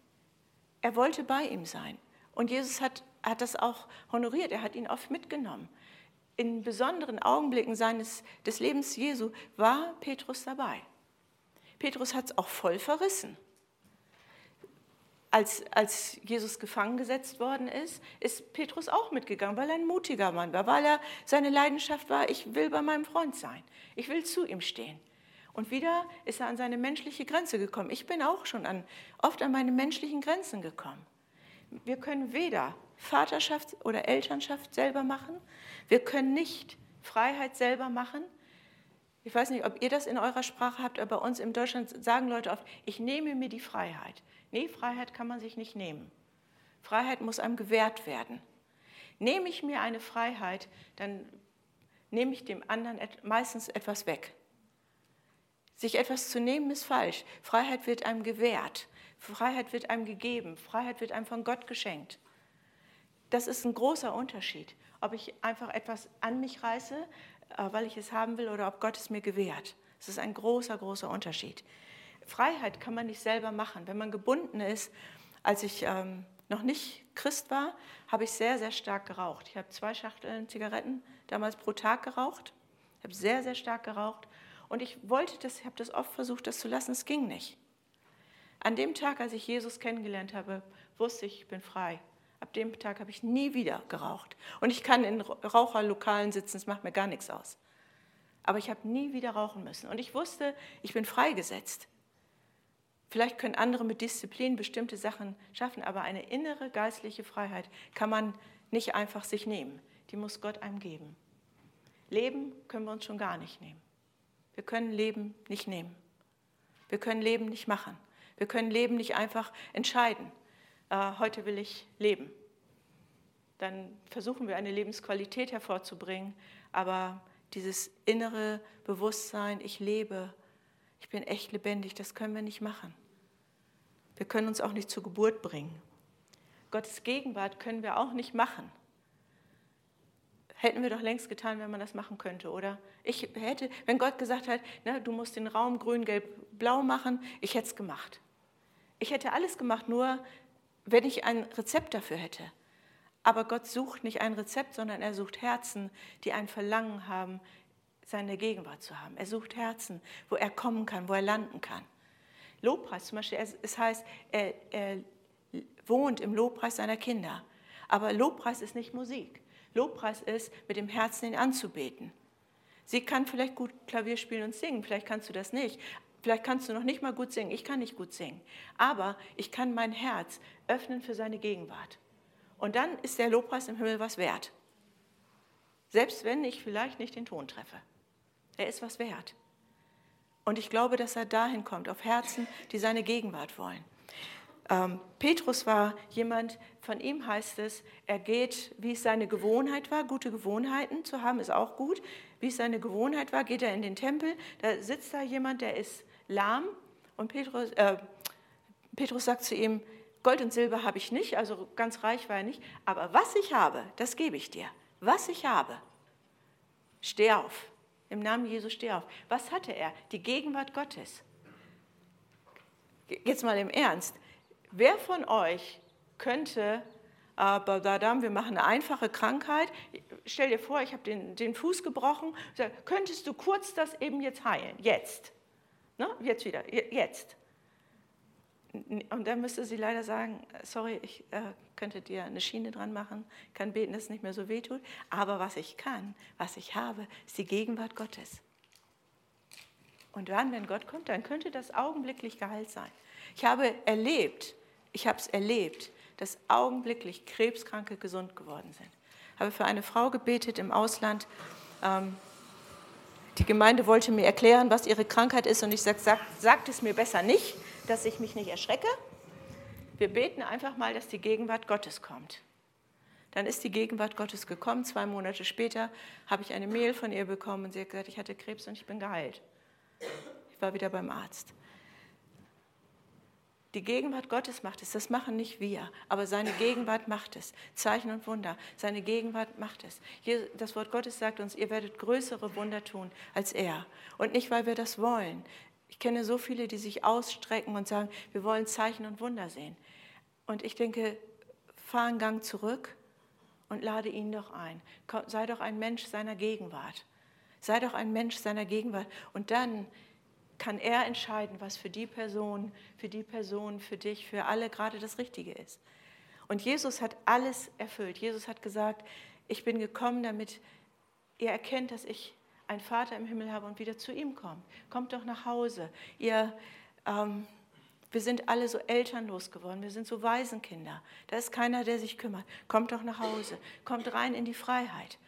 Er wollte bei ihm sein. Und Jesus hat hat das auch honoriert, er hat ihn oft mitgenommen. In besonderen Augenblicken seines, des Lebens Jesu war Petrus dabei. Petrus hat es auch voll verrissen. Als, als Jesus gefangen gesetzt worden ist, ist Petrus auch mitgegangen, weil er ein mutiger Mann war, weil er seine Leidenschaft war, ich will bei meinem Freund sein, ich will zu ihm stehen. Und wieder ist er an seine menschliche Grenze gekommen. Ich bin auch schon an, oft an meine menschlichen Grenzen gekommen. Wir können weder Vaterschaft oder Elternschaft selber machen. Wir können nicht Freiheit selber machen. Ich weiß nicht, ob ihr das in eurer Sprache habt, aber bei uns in Deutschland sagen Leute oft, ich nehme mir die Freiheit. Nee, Freiheit kann man sich nicht nehmen. Freiheit muss einem gewährt werden. Nehme ich mir eine Freiheit, dann nehme ich dem anderen meistens etwas weg. Sich etwas zu nehmen ist falsch. Freiheit wird einem gewährt. Freiheit wird einem gegeben. Freiheit wird einem von Gott geschenkt. Das ist ein großer Unterschied, ob ich einfach etwas an mich reiße, äh, weil ich es haben will, oder ob Gott es mir gewährt. Das ist ein großer, großer Unterschied. Freiheit kann man nicht selber machen. Wenn man gebunden ist, als ich ähm, noch nicht Christ war, habe ich sehr, sehr stark geraucht. Ich habe zwei Schachteln Zigaretten damals pro Tag geraucht. Ich habe sehr, sehr stark geraucht. Und ich wollte das, ich habe das oft versucht, das zu lassen. Es ging nicht. An dem Tag, als ich Jesus kennengelernt habe, wusste ich, ich bin frei. Ab dem Tag habe ich nie wieder geraucht. Und ich kann in Raucherlokalen sitzen, es macht mir gar nichts aus. Aber ich habe nie wieder rauchen müssen. Und ich wusste, ich bin freigesetzt. Vielleicht können andere mit Disziplin bestimmte Sachen schaffen, aber eine innere geistliche Freiheit kann man nicht einfach sich nehmen. Die muss Gott einem geben. Leben können wir uns schon gar nicht nehmen. Wir können Leben nicht nehmen. Wir können Leben nicht machen. Wir können Leben nicht einfach entscheiden. Äh, heute will ich leben. Dann versuchen wir eine Lebensqualität hervorzubringen, aber dieses innere Bewusstsein, ich lebe, ich bin echt lebendig, das können wir nicht machen. Wir können uns auch nicht zur Geburt bringen. Gottes Gegenwart können wir auch nicht machen. Hätten wir doch längst getan, wenn man das machen könnte, oder? Ich hätte, wenn Gott gesagt hat, ne, du musst den Raum grün, gelb, blau machen, ich hätte es gemacht. Ich hätte alles gemacht, nur wenn ich ein Rezept dafür hätte. Aber Gott sucht nicht ein Rezept, sondern er sucht Herzen, die ein Verlangen haben, seine Gegenwart zu haben. Er sucht Herzen, wo er kommen kann, wo er landen kann. Lobpreis zum Beispiel, es heißt, er, er wohnt im Lobpreis seiner Kinder. Aber Lobpreis ist nicht Musik. Lobpreis ist, mit dem Herzen ihn anzubeten. Sie kann vielleicht gut Klavier spielen und singen, vielleicht kannst du das nicht. Vielleicht kannst du noch nicht mal gut singen, ich kann nicht gut singen. Aber ich kann mein Herz öffnen für seine Gegenwart. Und dann ist der Lobpreis im Himmel was wert. Selbst wenn ich vielleicht nicht den Ton treffe. Er ist was wert. Und ich glaube, dass er dahin kommt, auf Herzen, die seine Gegenwart wollen. Ähm, Petrus war jemand, von ihm heißt es, er geht, wie es seine Gewohnheit war, gute Gewohnheiten zu haben, ist auch gut. Wie es seine Gewohnheit war, geht er in den Tempel, da sitzt da jemand, der ist lahm und Petrus, äh, Petrus sagt zu ihm, Gold und Silber habe ich nicht, also ganz reich war er nicht, aber was ich habe, das gebe ich dir. Was ich habe, steh auf. Im Namen Jesu steh auf. Was hatte er? Die Gegenwart Gottes. Jetzt mal im Ernst. Wer von euch könnte, aber da wir machen eine einfache Krankheit, stell dir vor, ich habe den, den Fuß gebrochen, könntest du kurz das eben jetzt heilen? Jetzt. Ne? Jetzt wieder, jetzt. Und dann müsste sie leider sagen, sorry, ich äh, könnte dir eine Schiene dran machen, kann beten, dass es nicht mehr so weh tut. Aber was ich kann, was ich habe, ist die Gegenwart Gottes. Und dann, wenn Gott kommt, dann könnte das augenblicklich geheilt sein. Ich habe erlebt, ich habe es erlebt, dass augenblicklich Krebskranke gesund geworden sind. Ich habe für eine Frau gebetet im Ausland. Ähm, die Gemeinde wollte mir erklären, was ihre Krankheit ist und ich sagte, sag, sagt es mir besser nicht, dass ich mich nicht erschrecke. Wir beten einfach mal, dass die Gegenwart Gottes kommt. Dann ist die Gegenwart Gottes gekommen. Zwei Monate später habe ich eine Mail von ihr bekommen und sie hat gesagt, ich hatte Krebs und ich bin geheilt. Ich war wieder beim Arzt. Die Gegenwart Gottes macht es, das machen nicht wir, aber seine Gegenwart macht es. Zeichen und Wunder, seine Gegenwart macht es. Das Wort Gottes sagt uns, ihr werdet größere Wunder tun als er. Und nicht, weil wir das wollen. Ich kenne so viele, die sich ausstrecken und sagen, wir wollen Zeichen und Wunder sehen. Und ich denke, fahr einen Gang zurück und lade ihn doch ein. Sei doch ein Mensch seiner Gegenwart. Sei doch ein Mensch seiner Gegenwart. Und dann kann er entscheiden, was für die Person, für die Person, für dich, für alle gerade das Richtige ist. Und Jesus hat alles erfüllt. Jesus hat gesagt, ich bin gekommen, damit ihr erkennt, dass ich einen Vater im Himmel habe und wieder zu ihm kommt. Kommt doch nach Hause. Ihr, ähm, wir sind alle so elternlos geworden. Wir sind so Waisenkinder. Da ist keiner, der sich kümmert. Kommt doch nach Hause. Kommt rein in die Freiheit.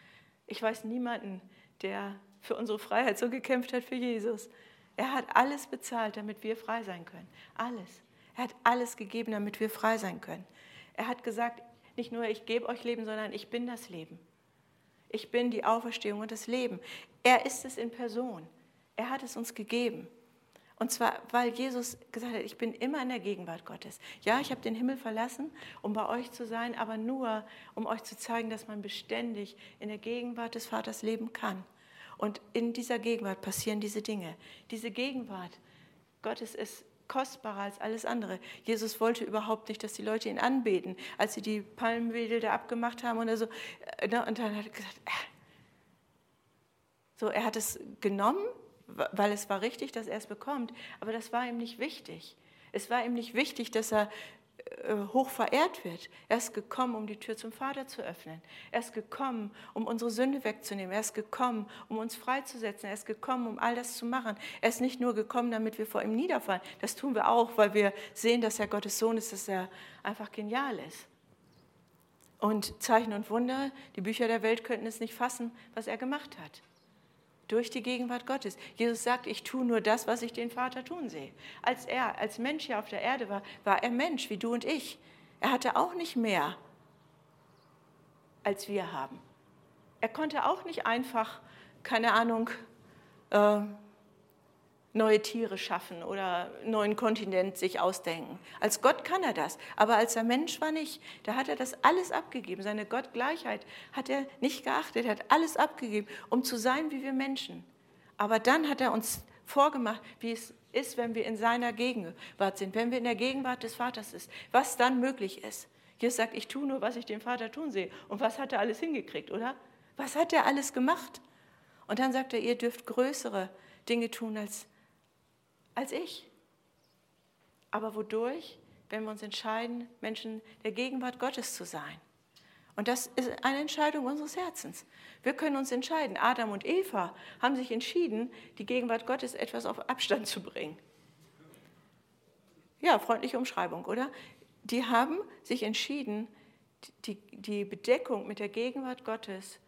Ich weiß niemanden, der für unsere Freiheit so gekämpft hat für Jesus. Er hat alles bezahlt, damit wir frei sein können. Alles. Er hat alles gegeben, damit wir frei sein können. Er hat gesagt, nicht nur ich gebe euch Leben, sondern ich bin das Leben. Ich bin die Auferstehung und das Leben. Er ist es in Person. Er hat es uns gegeben. Und zwar, weil Jesus gesagt hat, ich bin immer in der Gegenwart Gottes. Ja, ich habe den Himmel verlassen, um bei euch zu sein, aber nur, um euch zu zeigen, dass man beständig in der Gegenwart des Vaters leben kann. Und in dieser Gegenwart passieren diese Dinge. Diese Gegenwart Gottes ist kostbarer als alles andere. Jesus wollte überhaupt nicht, dass die Leute ihn anbeten, als sie die Palmwedel da abgemacht haben und, so. Äh, ne, und dann hat er gesagt, äh. so, er hat es genommen, weil es war richtig, dass er es bekommt, aber das war ihm nicht wichtig. Es war ihm nicht wichtig, dass er hoch verehrt wird. Er ist gekommen, um die Tür zum Vater zu öffnen. Er ist gekommen, um unsere Sünde wegzunehmen. Er ist gekommen, um uns freizusetzen. Er ist gekommen, um all das zu machen. Er ist nicht nur gekommen, damit wir vor ihm niederfallen. Das tun wir auch, weil wir sehen, dass er Gottes Sohn ist, dass er einfach genial ist. Und Zeichen und Wunder, die Bücher der Welt könnten es nicht fassen, was er gemacht hat. Durch die Gegenwart Gottes. Jesus sagt, ich tue nur das, was ich den Vater tun sehe. Als er als Mensch hier auf der Erde war, war er Mensch wie du und ich. Er hatte auch nicht mehr, als wir haben. Er konnte auch nicht einfach, keine Ahnung, äh, neue Tiere schaffen oder einen neuen Kontinent sich ausdenken. Als Gott kann er das, aber als er Mensch war nicht. Da hat er das alles abgegeben. Seine Gottgleichheit hat er nicht geachtet. Er hat alles abgegeben, um zu sein wie wir Menschen. Aber dann hat er uns vorgemacht, wie es ist, wenn wir in seiner Gegenwart sind, wenn wir in der Gegenwart des Vaters sind, was dann möglich ist. Jesus sagt, ich tue nur, was ich den Vater tun sehe. Und was hat er alles hingekriegt, oder? Was hat er alles gemacht? Und dann sagt er, ihr dürft größere Dinge tun als als ich. Aber wodurch? Wenn wir uns entscheiden, Menschen der Gegenwart Gottes zu sein. Und das ist eine Entscheidung unseres Herzens. Wir können uns entscheiden. Adam und Eva haben sich entschieden, die Gegenwart Gottes etwas auf Abstand zu bringen. Ja, freundliche Umschreibung, oder? Die haben sich entschieden, die, die Bedeckung mit der Gegenwart Gottes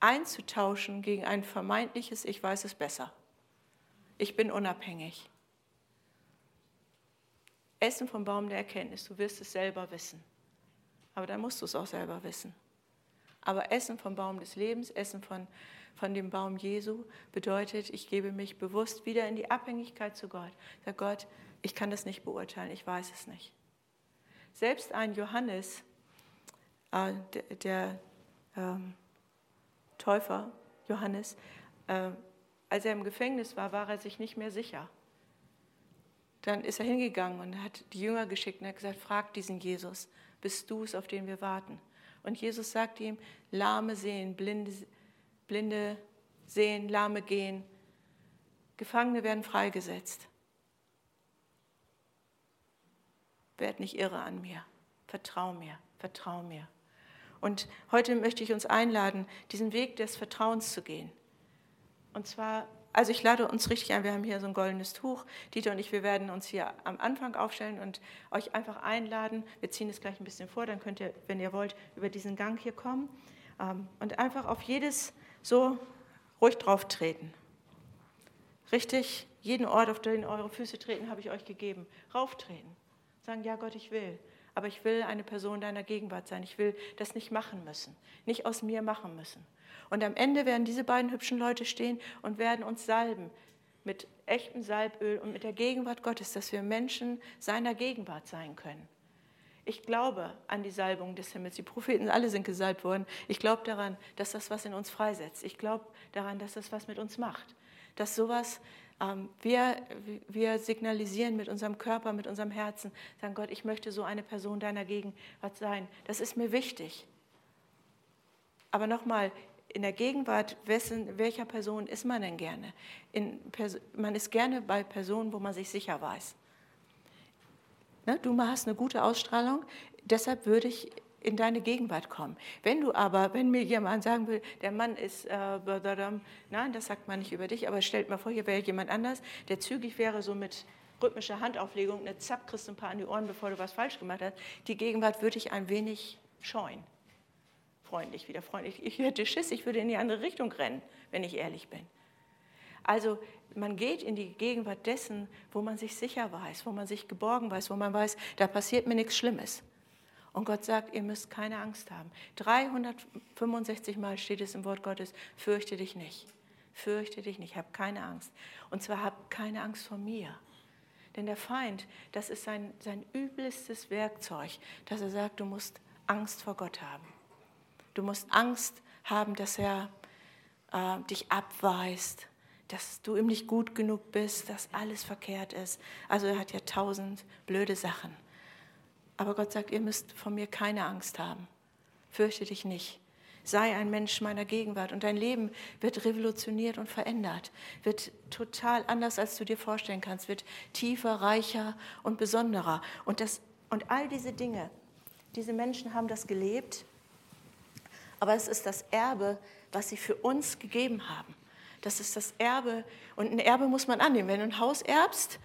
einzutauschen gegen ein vermeintliches Ich weiß es besser. Ich bin unabhängig. Essen vom Baum der Erkenntnis, du wirst es selber wissen. Aber dann musst du es auch selber wissen. Aber Essen vom Baum des Lebens, Essen von, von dem Baum Jesu bedeutet, ich gebe mich bewusst wieder in die Abhängigkeit zu Gott. Sag Gott, ich kann das nicht beurteilen, ich weiß es nicht. Selbst ein Johannes, äh, der, der ähm, Täufer Johannes, äh, als er im Gefängnis war, war er sich nicht mehr sicher. Dann ist er hingegangen und hat die Jünger geschickt und hat gesagt, frag diesen Jesus, bist du es, auf den wir warten? Und Jesus sagte ihm, Lahme sehen, Blinde, Blinde sehen, Lahme gehen, Gefangene werden freigesetzt. Werd nicht irre an mir, vertrau mir, vertrau mir. Und heute möchte ich uns einladen, diesen Weg des Vertrauens zu gehen. Und zwar also ich lade uns richtig ein, wir haben hier so ein goldenes Tuch. Dieter und ich, wir werden uns hier am Anfang aufstellen und euch einfach einladen. Wir ziehen es gleich ein bisschen vor, dann könnt ihr, wenn ihr wollt, über diesen Gang hier kommen ähm, und einfach auf jedes so ruhig drauf treten. Richtig, jeden Ort, auf den eure Füße treten, habe ich euch gegeben. Rauftreten. Sagen, ja Gott, ich will. Aber ich will eine Person deiner Gegenwart sein. Ich will das nicht machen müssen. Nicht aus mir machen müssen. Und am Ende werden diese beiden hübschen Leute stehen und werden uns salben mit echtem Salböl und mit der Gegenwart Gottes, dass wir Menschen seiner Gegenwart sein können. Ich glaube an die Salbung des Himmels. Die Propheten alle sind gesalbt worden. Ich glaube daran, dass das was in uns freisetzt. Ich glaube daran, dass das was mit uns macht. Dass sowas, wir, wir signalisieren mit unserem Körper, mit unserem Herzen, sagen Gott, ich möchte so eine Person deiner Gegenwart sein. Das ist mir wichtig. Aber nochmal, in der Gegenwart, wessen, welcher Person ist man denn gerne? In, man ist gerne bei Personen, wo man sich sicher weiß. Ne? Du hast eine gute Ausstrahlung, deshalb würde ich in deine Gegenwart kommen. Wenn du aber, wenn mir jemand sagen will, der Mann ist, äh, nein, das sagt man nicht über dich, aber stellt mal vor, hier wäre jemand anders, der zügig wäre, so mit rhythmischer Handauflegung, eine Zapp, kriegst du ein paar an die Ohren, bevor du was falsch gemacht hast. Die Gegenwart würde ich ein wenig scheuen freundlich, wieder freundlich. Ich hätte Schiss, ich würde in die andere Richtung rennen, wenn ich ehrlich bin. Also man geht in die Gegenwart dessen, wo man sich sicher weiß, wo man sich geborgen weiß, wo man weiß, da passiert mir nichts Schlimmes. Und Gott sagt, ihr müsst keine Angst haben. 365 Mal steht es im Wort Gottes, fürchte dich nicht. Fürchte dich nicht, hab keine Angst. Und zwar hab keine Angst vor mir. Denn der Feind, das ist sein, sein übelstes Werkzeug, dass er sagt, du musst Angst vor Gott haben. Du musst Angst haben, dass er äh, dich abweist, dass du ihm nicht gut genug bist, dass alles verkehrt ist. Also er hat ja tausend blöde Sachen. Aber Gott sagt, ihr müsst von mir keine Angst haben. Fürchte dich nicht. Sei ein Mensch meiner Gegenwart und dein Leben wird revolutioniert und verändert, wird total anders, als du dir vorstellen kannst, wird tiefer, reicher und besonderer. Und, das, und all diese Dinge, diese Menschen haben das gelebt aber es ist das Erbe, was sie für uns gegeben haben. Das ist das Erbe und ein Erbe muss man annehmen. Wenn du ein Haus erbst,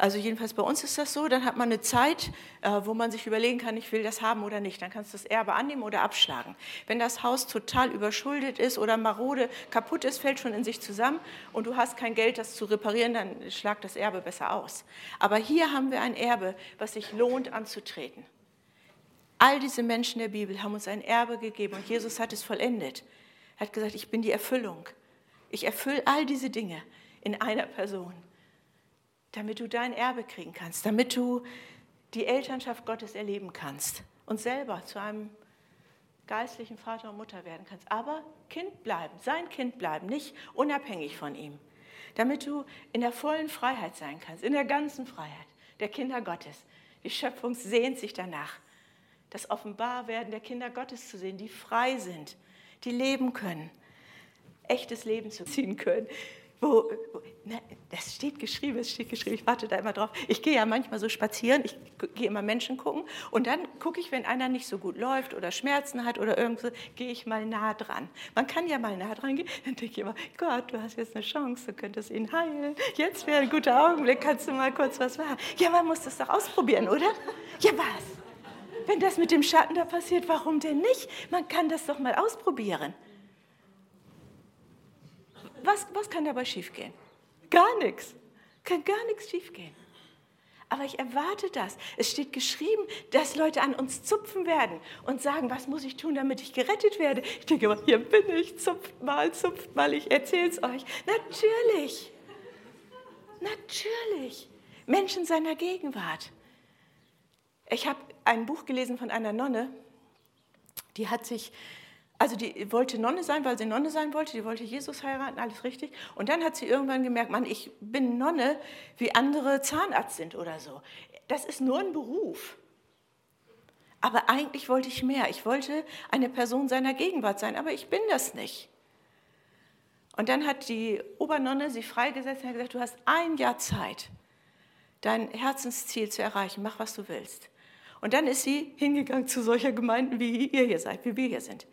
Also jedenfalls bei uns ist das so, dann hat man eine Zeit, äh, wo man sich überlegen kann, ich will das haben oder nicht. Dann kannst du das Erbe annehmen oder abschlagen. Wenn das Haus total überschuldet ist oder marode kaputt ist, fällt schon in sich zusammen und du hast kein Geld, das zu reparieren, dann schlag das Erbe besser aus. Aber hier haben wir ein Erbe, was sich lohnt anzutreten. All diese Menschen der Bibel haben uns ein Erbe gegeben und Jesus hat es vollendet. Er hat gesagt, ich bin die Erfüllung. Ich erfülle all diese Dinge in einer Person damit du dein Erbe kriegen kannst, damit du die Elternschaft Gottes erleben kannst und selber zu einem geistlichen Vater und Mutter werden kannst. Aber Kind bleiben, sein Kind bleiben, nicht unabhängig von ihm. Damit du in der vollen Freiheit sein kannst, in der ganzen Freiheit der Kinder Gottes. Die Schöpfung sehnt sich danach, das Offenbarwerden der Kinder Gottes zu sehen, die frei sind, die leben können, echtes Leben zu ziehen können, wo, wo ne, das steht geschrieben, es steht geschrieben, ich warte da immer drauf. Ich gehe ja manchmal so spazieren, ich gehe immer Menschen gucken und dann gucke ich, wenn einer nicht so gut läuft oder Schmerzen hat oder irgendwo, gehe ich mal nah dran. Man kann ja mal nah dran gehen, dann denke ich immer, Gott, du hast jetzt eine Chance, du könntest ihn heilen. Jetzt wäre ein guter Augenblick, kannst du mal kurz was machen. Ja, man muss das doch ausprobieren, oder? Ja, was? Wenn das mit dem Schatten da passiert, warum denn nicht? Man kann das doch mal ausprobieren. Was, was kann dabei schiefgehen? Gar nichts. Kann gar nichts schiefgehen. Aber ich erwarte das. Es steht geschrieben, dass Leute an uns zupfen werden und sagen, was muss ich tun, damit ich gerettet werde? Ich denke immer, hier bin ich, zupft mal, zupft mal, ich erzähle es euch. Natürlich. Natürlich. Menschen seiner Gegenwart. Ich habe ein Buch gelesen von einer Nonne, die hat sich also die wollte Nonne sein, weil sie Nonne sein wollte, die wollte Jesus heiraten, alles richtig. Und dann hat sie irgendwann gemerkt, Mann, ich bin Nonne, wie andere Zahnarzt sind oder so. Das ist nur ein Beruf. Aber eigentlich wollte ich mehr. Ich wollte eine Person seiner Gegenwart sein, aber ich bin das nicht. Und dann hat die Obernonne sie freigesetzt und hat gesagt, du hast ein Jahr Zeit, dein Herzensziel zu erreichen. Mach, was du willst. Und dann ist sie hingegangen zu solcher Gemeinden, wie ihr hier seid, wie wir hier sind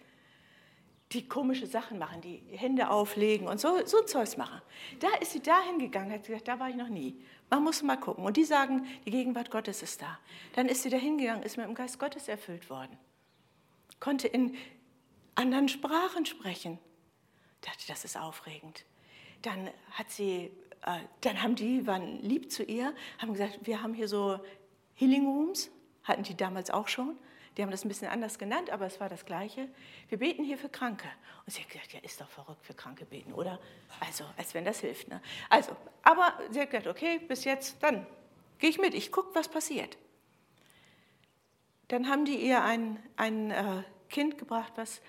die komische Sachen machen, die Hände auflegen und so, so Zeugs machen. Da ist sie da hingegangen, hat gesagt, da war ich noch nie. Man muss mal gucken. Und die sagen, die Gegenwart Gottes ist da. Dann ist sie da hingegangen, ist mit dem Geist Gottes erfüllt worden. Konnte in anderen Sprachen sprechen. Dachte, das ist aufregend. Dann hat sie, äh, dann haben die, waren lieb zu ihr, haben gesagt, wir haben hier so Healing Rooms, hatten die damals auch schon. Die haben das ein bisschen anders genannt, aber es war das Gleiche. Wir beten hier für Kranke. Und sie hat gesagt, ja, ist doch verrückt für Kranke beten, oder? Also, als wenn das hilft. Ne? Also, aber sie hat gesagt, okay, bis jetzt, dann gehe ich mit, ich gucke, was passiert. Dann haben die ihr ein, ein äh, Kind gebracht, was,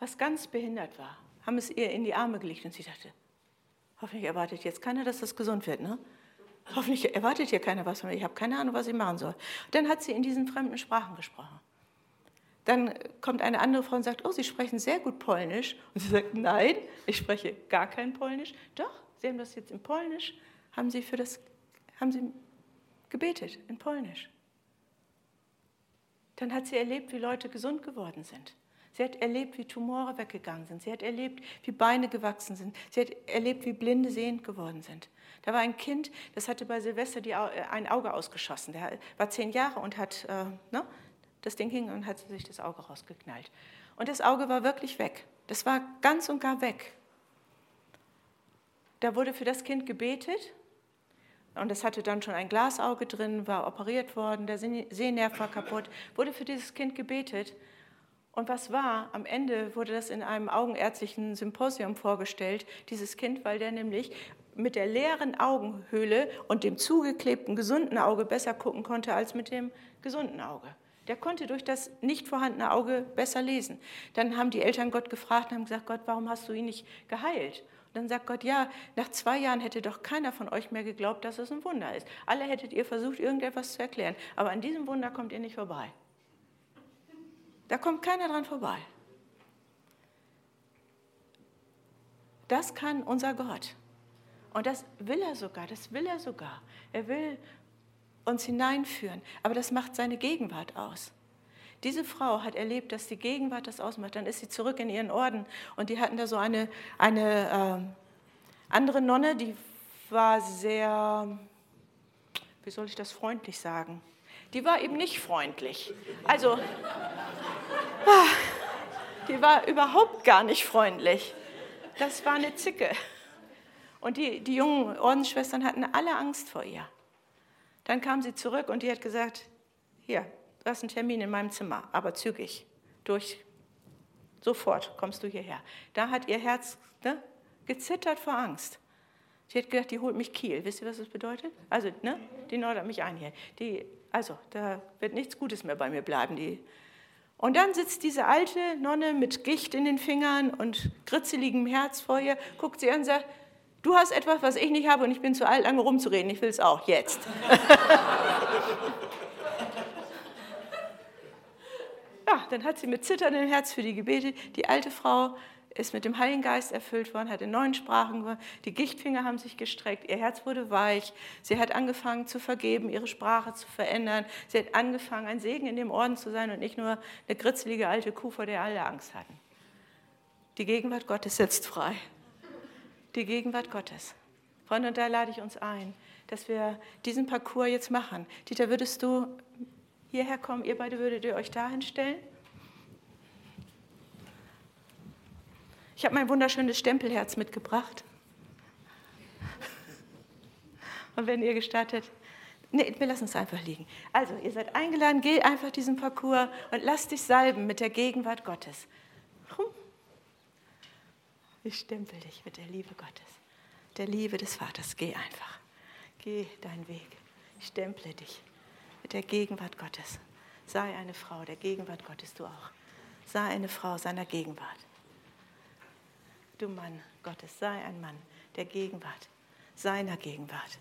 was ganz behindert war, haben es ihr in die Arme gelegt und sie dachte, hoffentlich erwartet jetzt keiner, dass das gesund wird. Ne? Hoffentlich erwartet hier keiner was von mir. Ich habe keine Ahnung, was ich machen soll. dann hat sie in diesen fremden Sprachen gesprochen. Dann kommt eine andere Frau und sagt, oh, Sie sprechen sehr gut Polnisch. Und sie sagt, nein, ich spreche gar kein Polnisch. Doch, Sie haben das jetzt in Polnisch, haben Sie, für das, haben Sie gebetet in Polnisch. Dann hat sie erlebt, wie Leute gesund geworden sind. Sie hat erlebt, wie Tumore weggegangen sind. Sie hat erlebt, wie Beine gewachsen sind. Sie hat erlebt, wie Blinde sehend geworden sind. Da war ein Kind, das hatte bei Silvester die, ein Auge ausgeschossen. Der war zehn Jahre und hat äh, ne, das Ding hing und hat sich das Auge rausgeknallt. Und das Auge war wirklich weg. Das war ganz und gar weg. Da wurde für das Kind gebetet und es hatte dann schon ein Glasauge drin, war operiert worden, der Sehnerv war kaputt, wurde für dieses Kind gebetet. Und was war? Am Ende wurde das in einem augenärztlichen Symposium vorgestellt, dieses Kind, weil der nämlich mit der leeren Augenhöhle und dem zugeklebten gesunden Auge besser gucken konnte als mit dem gesunden Auge. Der konnte durch das nicht vorhandene Auge besser lesen. Dann haben die Eltern Gott gefragt und haben gesagt, Gott, warum hast du ihn nicht geheilt? Und dann sagt Gott, ja, nach zwei Jahren hätte doch keiner von euch mehr geglaubt, dass es ein Wunder ist. Alle hättet ihr versucht, irgendetwas zu erklären. Aber an diesem Wunder kommt ihr nicht vorbei. Da kommt keiner dran vorbei. Das kann unser Gott. Und das will er sogar, das will er sogar. Er will uns hineinführen. Aber das macht seine Gegenwart aus. Diese Frau hat erlebt, dass die Gegenwart das ausmacht. Dann ist sie zurück in ihren Orden und die hatten da so eine, eine äh, andere Nonne, die war sehr wie soll ich das freundlich sagen? Die war eben nicht freundlich. Also, ah, die war überhaupt gar nicht freundlich. Das war eine Zicke. Und die, die jungen Ordensschwestern hatten alle Angst vor ihr. Dann kam sie zurück und die hat gesagt, hier, du hast einen Termin in meinem Zimmer, aber zügig, durch, sofort kommst du hierher. Da hat ihr Herz ne, gezittert vor Angst. Sie hat gedacht, die holt mich Kiel. Wisst ihr, was das bedeutet? Also, ne, die nordert mich ein hier. Die, also, da wird nichts Gutes mehr bei mir bleiben. Die. Und dann sitzt diese alte Nonne mit Gicht in den Fingern und gritzeligem Herz vor ihr, guckt sie an und sagt, du hast etwas, was ich nicht habe und ich bin zu alt, lange rumzureden. Ich will es auch, jetzt. ja, dann hat sie mit zitterndem Herz für die gebetet. Die alte Frau ist mit dem Heiligen Geist erfüllt worden, hat in neuen Sprachen gehört, die Gichtfinger haben sich gestreckt, ihr Herz wurde weich, sie hat angefangen zu vergeben, ihre Sprache zu verändern, sie hat angefangen, ein Segen in dem Orden zu sein und nicht nur eine gritzelige alte Kuh, vor der alle Angst hatten. Die Gegenwart Gottes setzt frei. Die Gegenwart Gottes. Freunde, und da lade ich uns ein, dass wir diesen Parcours jetzt machen. Dieter, würdest du hierher kommen? Ihr beide würdet ihr euch dahin stellen? Ich habe mein wunderschönes Stempelherz mitgebracht. Und wenn ihr gestattet, nee, wir lassen es einfach liegen. Also, ihr seid eingeladen, geh einfach diesen Parcours und lass dich salben mit der Gegenwart Gottes. Ich stempel dich mit der Liebe Gottes, der Liebe des Vaters. Geh einfach. Geh deinen Weg. Ich stemple dich mit der Gegenwart Gottes. Sei eine Frau der Gegenwart Gottes, du auch. Sei eine Frau seiner Gegenwart du Mann Gottes, sei ein Mann der Gegenwart, seiner Gegenwart.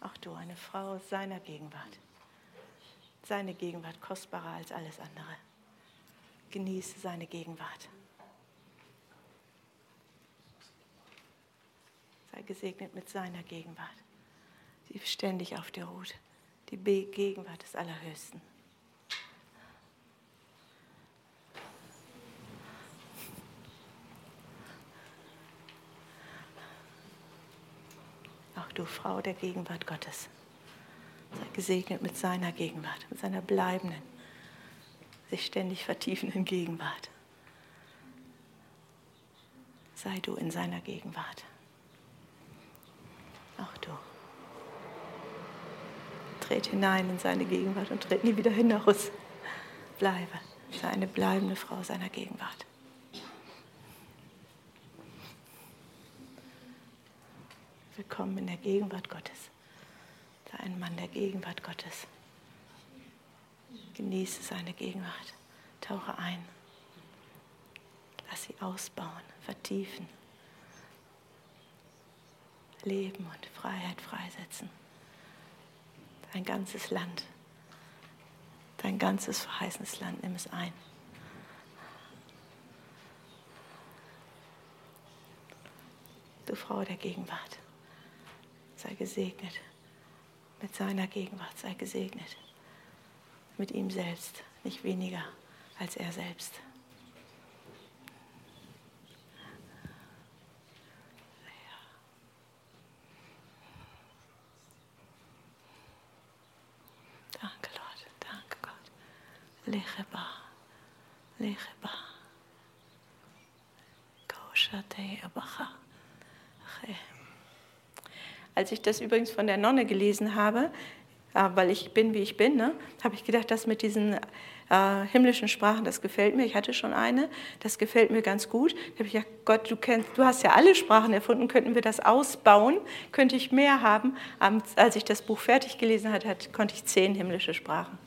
Auch du eine Frau seiner Gegenwart. Seine Gegenwart kostbarer als alles andere. Genieße seine Gegenwart. Sei gesegnet mit seiner Gegenwart, die ständig auf dir ruht. Die Gegenwart des Allerhöchsten. du Frau der Gegenwart Gottes. Sei gesegnet mit seiner Gegenwart, mit seiner bleibenden, sich ständig vertiefenden Gegenwart. Sei du in seiner Gegenwart. Auch du. Tret hinein in seine Gegenwart und tritt nie wieder hinaus. Bleibe. Sei eine bleibende Frau seiner Gegenwart. Willkommen in der Gegenwart Gottes. Sei ein Mann der Gegenwart Gottes. Genieße seine Gegenwart. Tauche ein. Lass sie ausbauen, vertiefen. Leben und Freiheit freisetzen. Dein ganzes Land, dein ganzes verheißenes Land, nimm es ein. Du Frau der Gegenwart sei gesegnet. Mit seiner Gegenwart sei gesegnet. Mit ihm selbst, nicht weniger als er selbst. Danke, Lord. Danke, Gott. Lecheba. Lecheba. Als ich das übrigens von der Nonne gelesen habe, äh, weil ich bin, wie ich bin, ne, habe ich gedacht, das mit diesen äh, himmlischen Sprachen, das gefällt mir. Ich hatte schon eine, das gefällt mir ganz gut. Da habe ich gedacht, Gott, du, kennst, du hast ja alle Sprachen erfunden, könnten wir das ausbauen? Könnte ich mehr haben? Als ich das Buch fertig gelesen hatte, hat, konnte ich zehn himmlische Sprachen.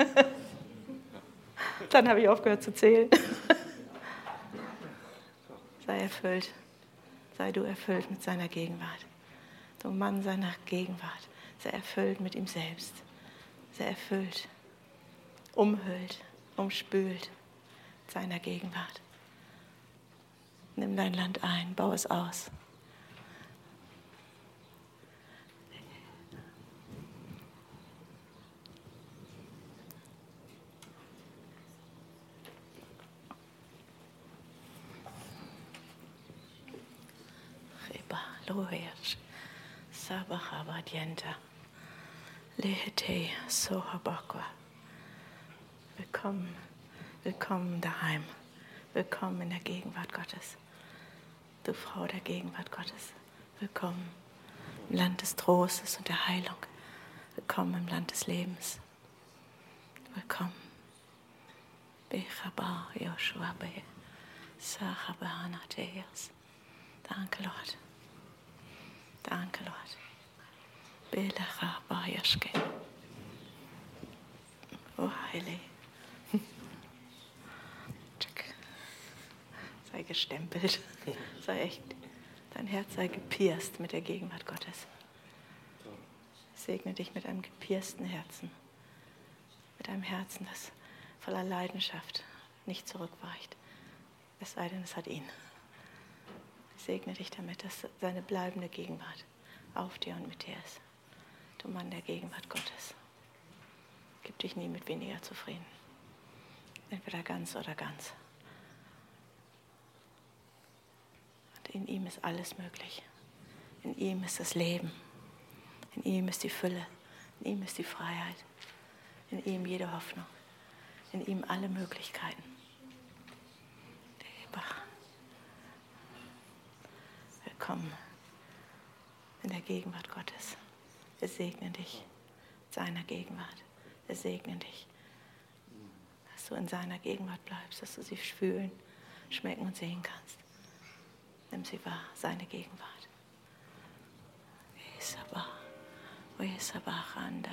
Dann habe ich aufgehört zu zählen. Sei erfüllt, sei du erfüllt mit seiner Gegenwart. Du Mann seiner Gegenwart, sei erfüllt mit ihm selbst, sei erfüllt, umhüllt, umspült seiner Gegenwart. Nimm dein Land ein, bau es aus. Lohersch. Sabachabadienta. Lehete Sohabakwa. Willkommen, willkommen daheim. Willkommen in der Gegenwart Gottes. Du Frau der Gegenwart Gottes. Willkommen im Land des Trostes und der Heilung. Willkommen im Land des Lebens. Willkommen. Bechaba Joshua Be. Sahabana Tejas. Danke, Lord. Danke, Lord. Oh, Heilig. Sei gestempelt. Sei echt. Dein Herz sei gepierst mit der Gegenwart Gottes. Ich segne dich mit einem gepiersten Herzen. Mit einem Herzen, das voller Leidenschaft nicht zurückweicht. Es sei denn, es hat ihn. Segne dich damit, dass seine bleibende Gegenwart auf dir und mit dir ist. Du Mann der Gegenwart Gottes. Gib dich nie mit weniger zufrieden. Entweder ganz oder ganz. Und in ihm ist alles möglich. In ihm ist das Leben. In ihm ist die Fülle. In ihm ist die Freiheit. In ihm jede Hoffnung. In ihm alle Möglichkeiten. Willkommen in der Gegenwart Gottes. Wir segnen dich mit seiner Gegenwart. Wir segnen dich, dass du in seiner Gegenwart bleibst, dass du sie fühlen, schmecken und sehen kannst. Nimm sie wahr, seine Gegenwart.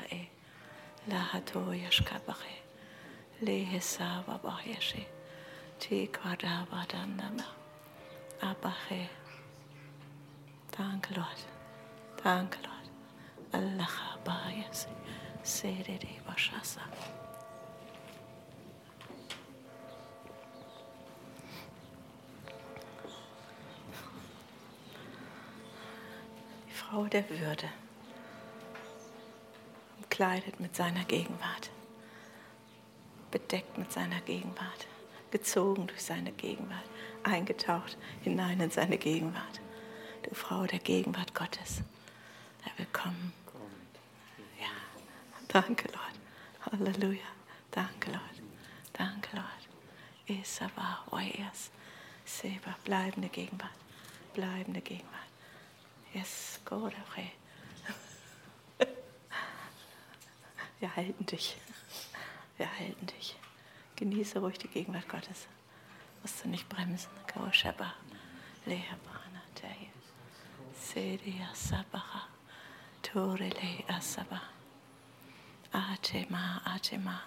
E, Lahato Yashkabache, Lehesaba Baheshe, Tikwadaba Dandama, Abache. Danke, Lord. Danke, Lord. Allah. Die Frau der Würde, umkleidet mit seiner Gegenwart, bedeckt mit seiner Gegenwart, gezogen durch seine Gegenwart, eingetaucht hinein in seine Gegenwart. Du Frau der Gegenwart Gottes. Ja, willkommen. Ja, danke, Lord. Halleluja. Danke, Lord. Danke, Lord. Isaba, Oyas, Seba, bleibende Gegenwart. Bleibende Gegenwart. Yes, Gott. Wir halten dich. Wir halten dich. Genieße ruhig die Gegenwart Gottes. Musst du nicht bremsen. Kaushaba, Lehabana, Tehi. Seria Sabaha. Torele Asaba. Atema, Atema.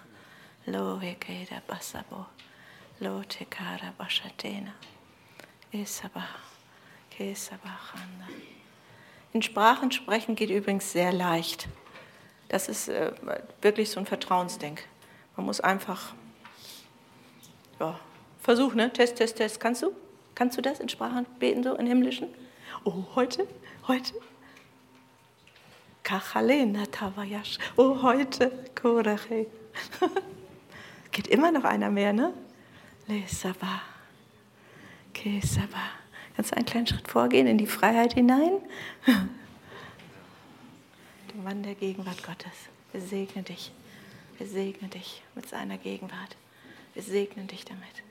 Lo Ekeda Basabo. Lo Tekara Bashatena. Esaba. Kesabachanda. In Sprachen sprechen geht übrigens sehr leicht. Das ist äh, wirklich so ein Vertrauensdenk. Man muss einfach ja, versuchen, ne? Test, Test, Test. Kannst du? Kannst du das in Sprachen beten, so in Himmlischen? Oh, heute? Heute? Kachalena Tavayash. Oh, heute. Korache. Geht immer noch einer mehr, ne? Lesaba. Kesaba. Kannst du einen kleinen Schritt vorgehen in die Freiheit hinein? Du Mann der Gegenwart Gottes. Wir segnen dich. Wir segnen dich mit seiner Gegenwart. Wir segnen dich damit.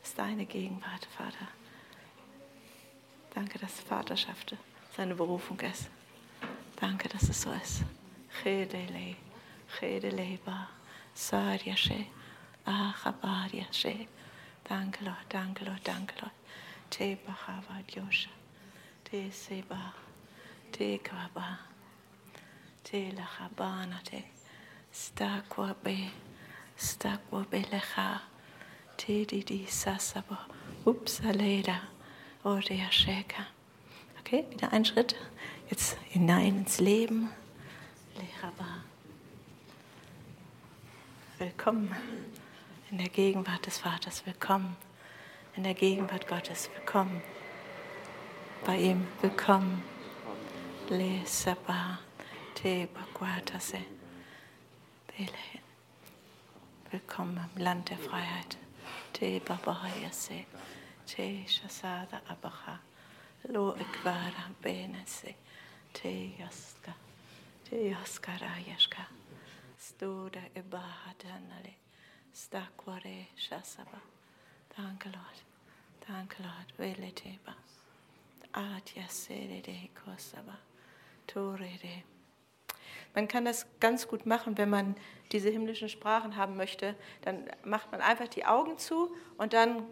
Das ist deine Gegenwart, Vater. Danke, dass Vaterschaft seine Berufung ist. Danke, dass es so ist. Chedele, Chedeleba, Saryashe, Achabaryashe. Danke, Lord, danke, Lord, danke, Lord. Te Bachavad Yosha, Te Seba, Te Kwaba, Te Lachabana, Te Stakwa Be, Stakwa Belecha, Te Didi Sasaba, Upsaleda. Okay, wieder ein Schritt. Jetzt hinein ins Leben. Willkommen in der Gegenwart des Vaters. Willkommen in der Gegenwart Gottes. Willkommen bei ihm. Willkommen. Le Saba Te Bakwatase. Willkommen im Land der Freiheit. Te Babahayase. Te Shasada Abaha. Lo Ekwara Benese. Teyaska, Teyaskarayashka, Stoda Ibahadanale, Stakware Shasaba. Danke, Lord. Danke, Lord. Veleteba. Atya Serede Kosaba. Torede. Man kann das ganz gut machen, wenn man diese himmlischen Sprachen haben möchte. Dann macht man einfach die Augen zu und dann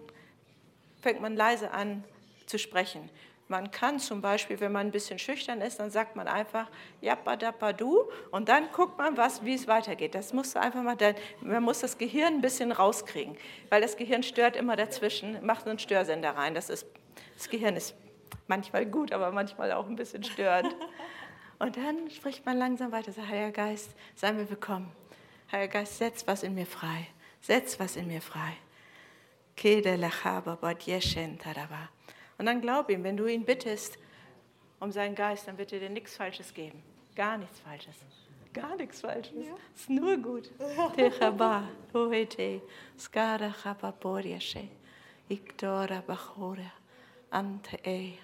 fängt man leise an zu sprechen. Man kann zum Beispiel, wenn man ein bisschen schüchtern ist, dann sagt man einfach Yappadapadu und dann guckt man, was, wie es weitergeht. Das musst du einfach mal, man muss das Gehirn ein bisschen rauskriegen, weil das Gehirn stört immer dazwischen, macht einen Störsender rein. Das, ist, das Gehirn ist manchmal gut, aber manchmal auch ein bisschen störend. Und dann spricht man langsam weiter, sagt, Heiliger Geist, sei mir willkommen. Heiliger Geist, setz was in mir frei. Setz was in mir frei. Und dann glaub ihm, wenn du ihn bittest um seinen Geist, dann wird er dir nichts Falsches geben. Gar nichts Falsches. Gar nichts Falsches. Ja. Ist nur gut. Skara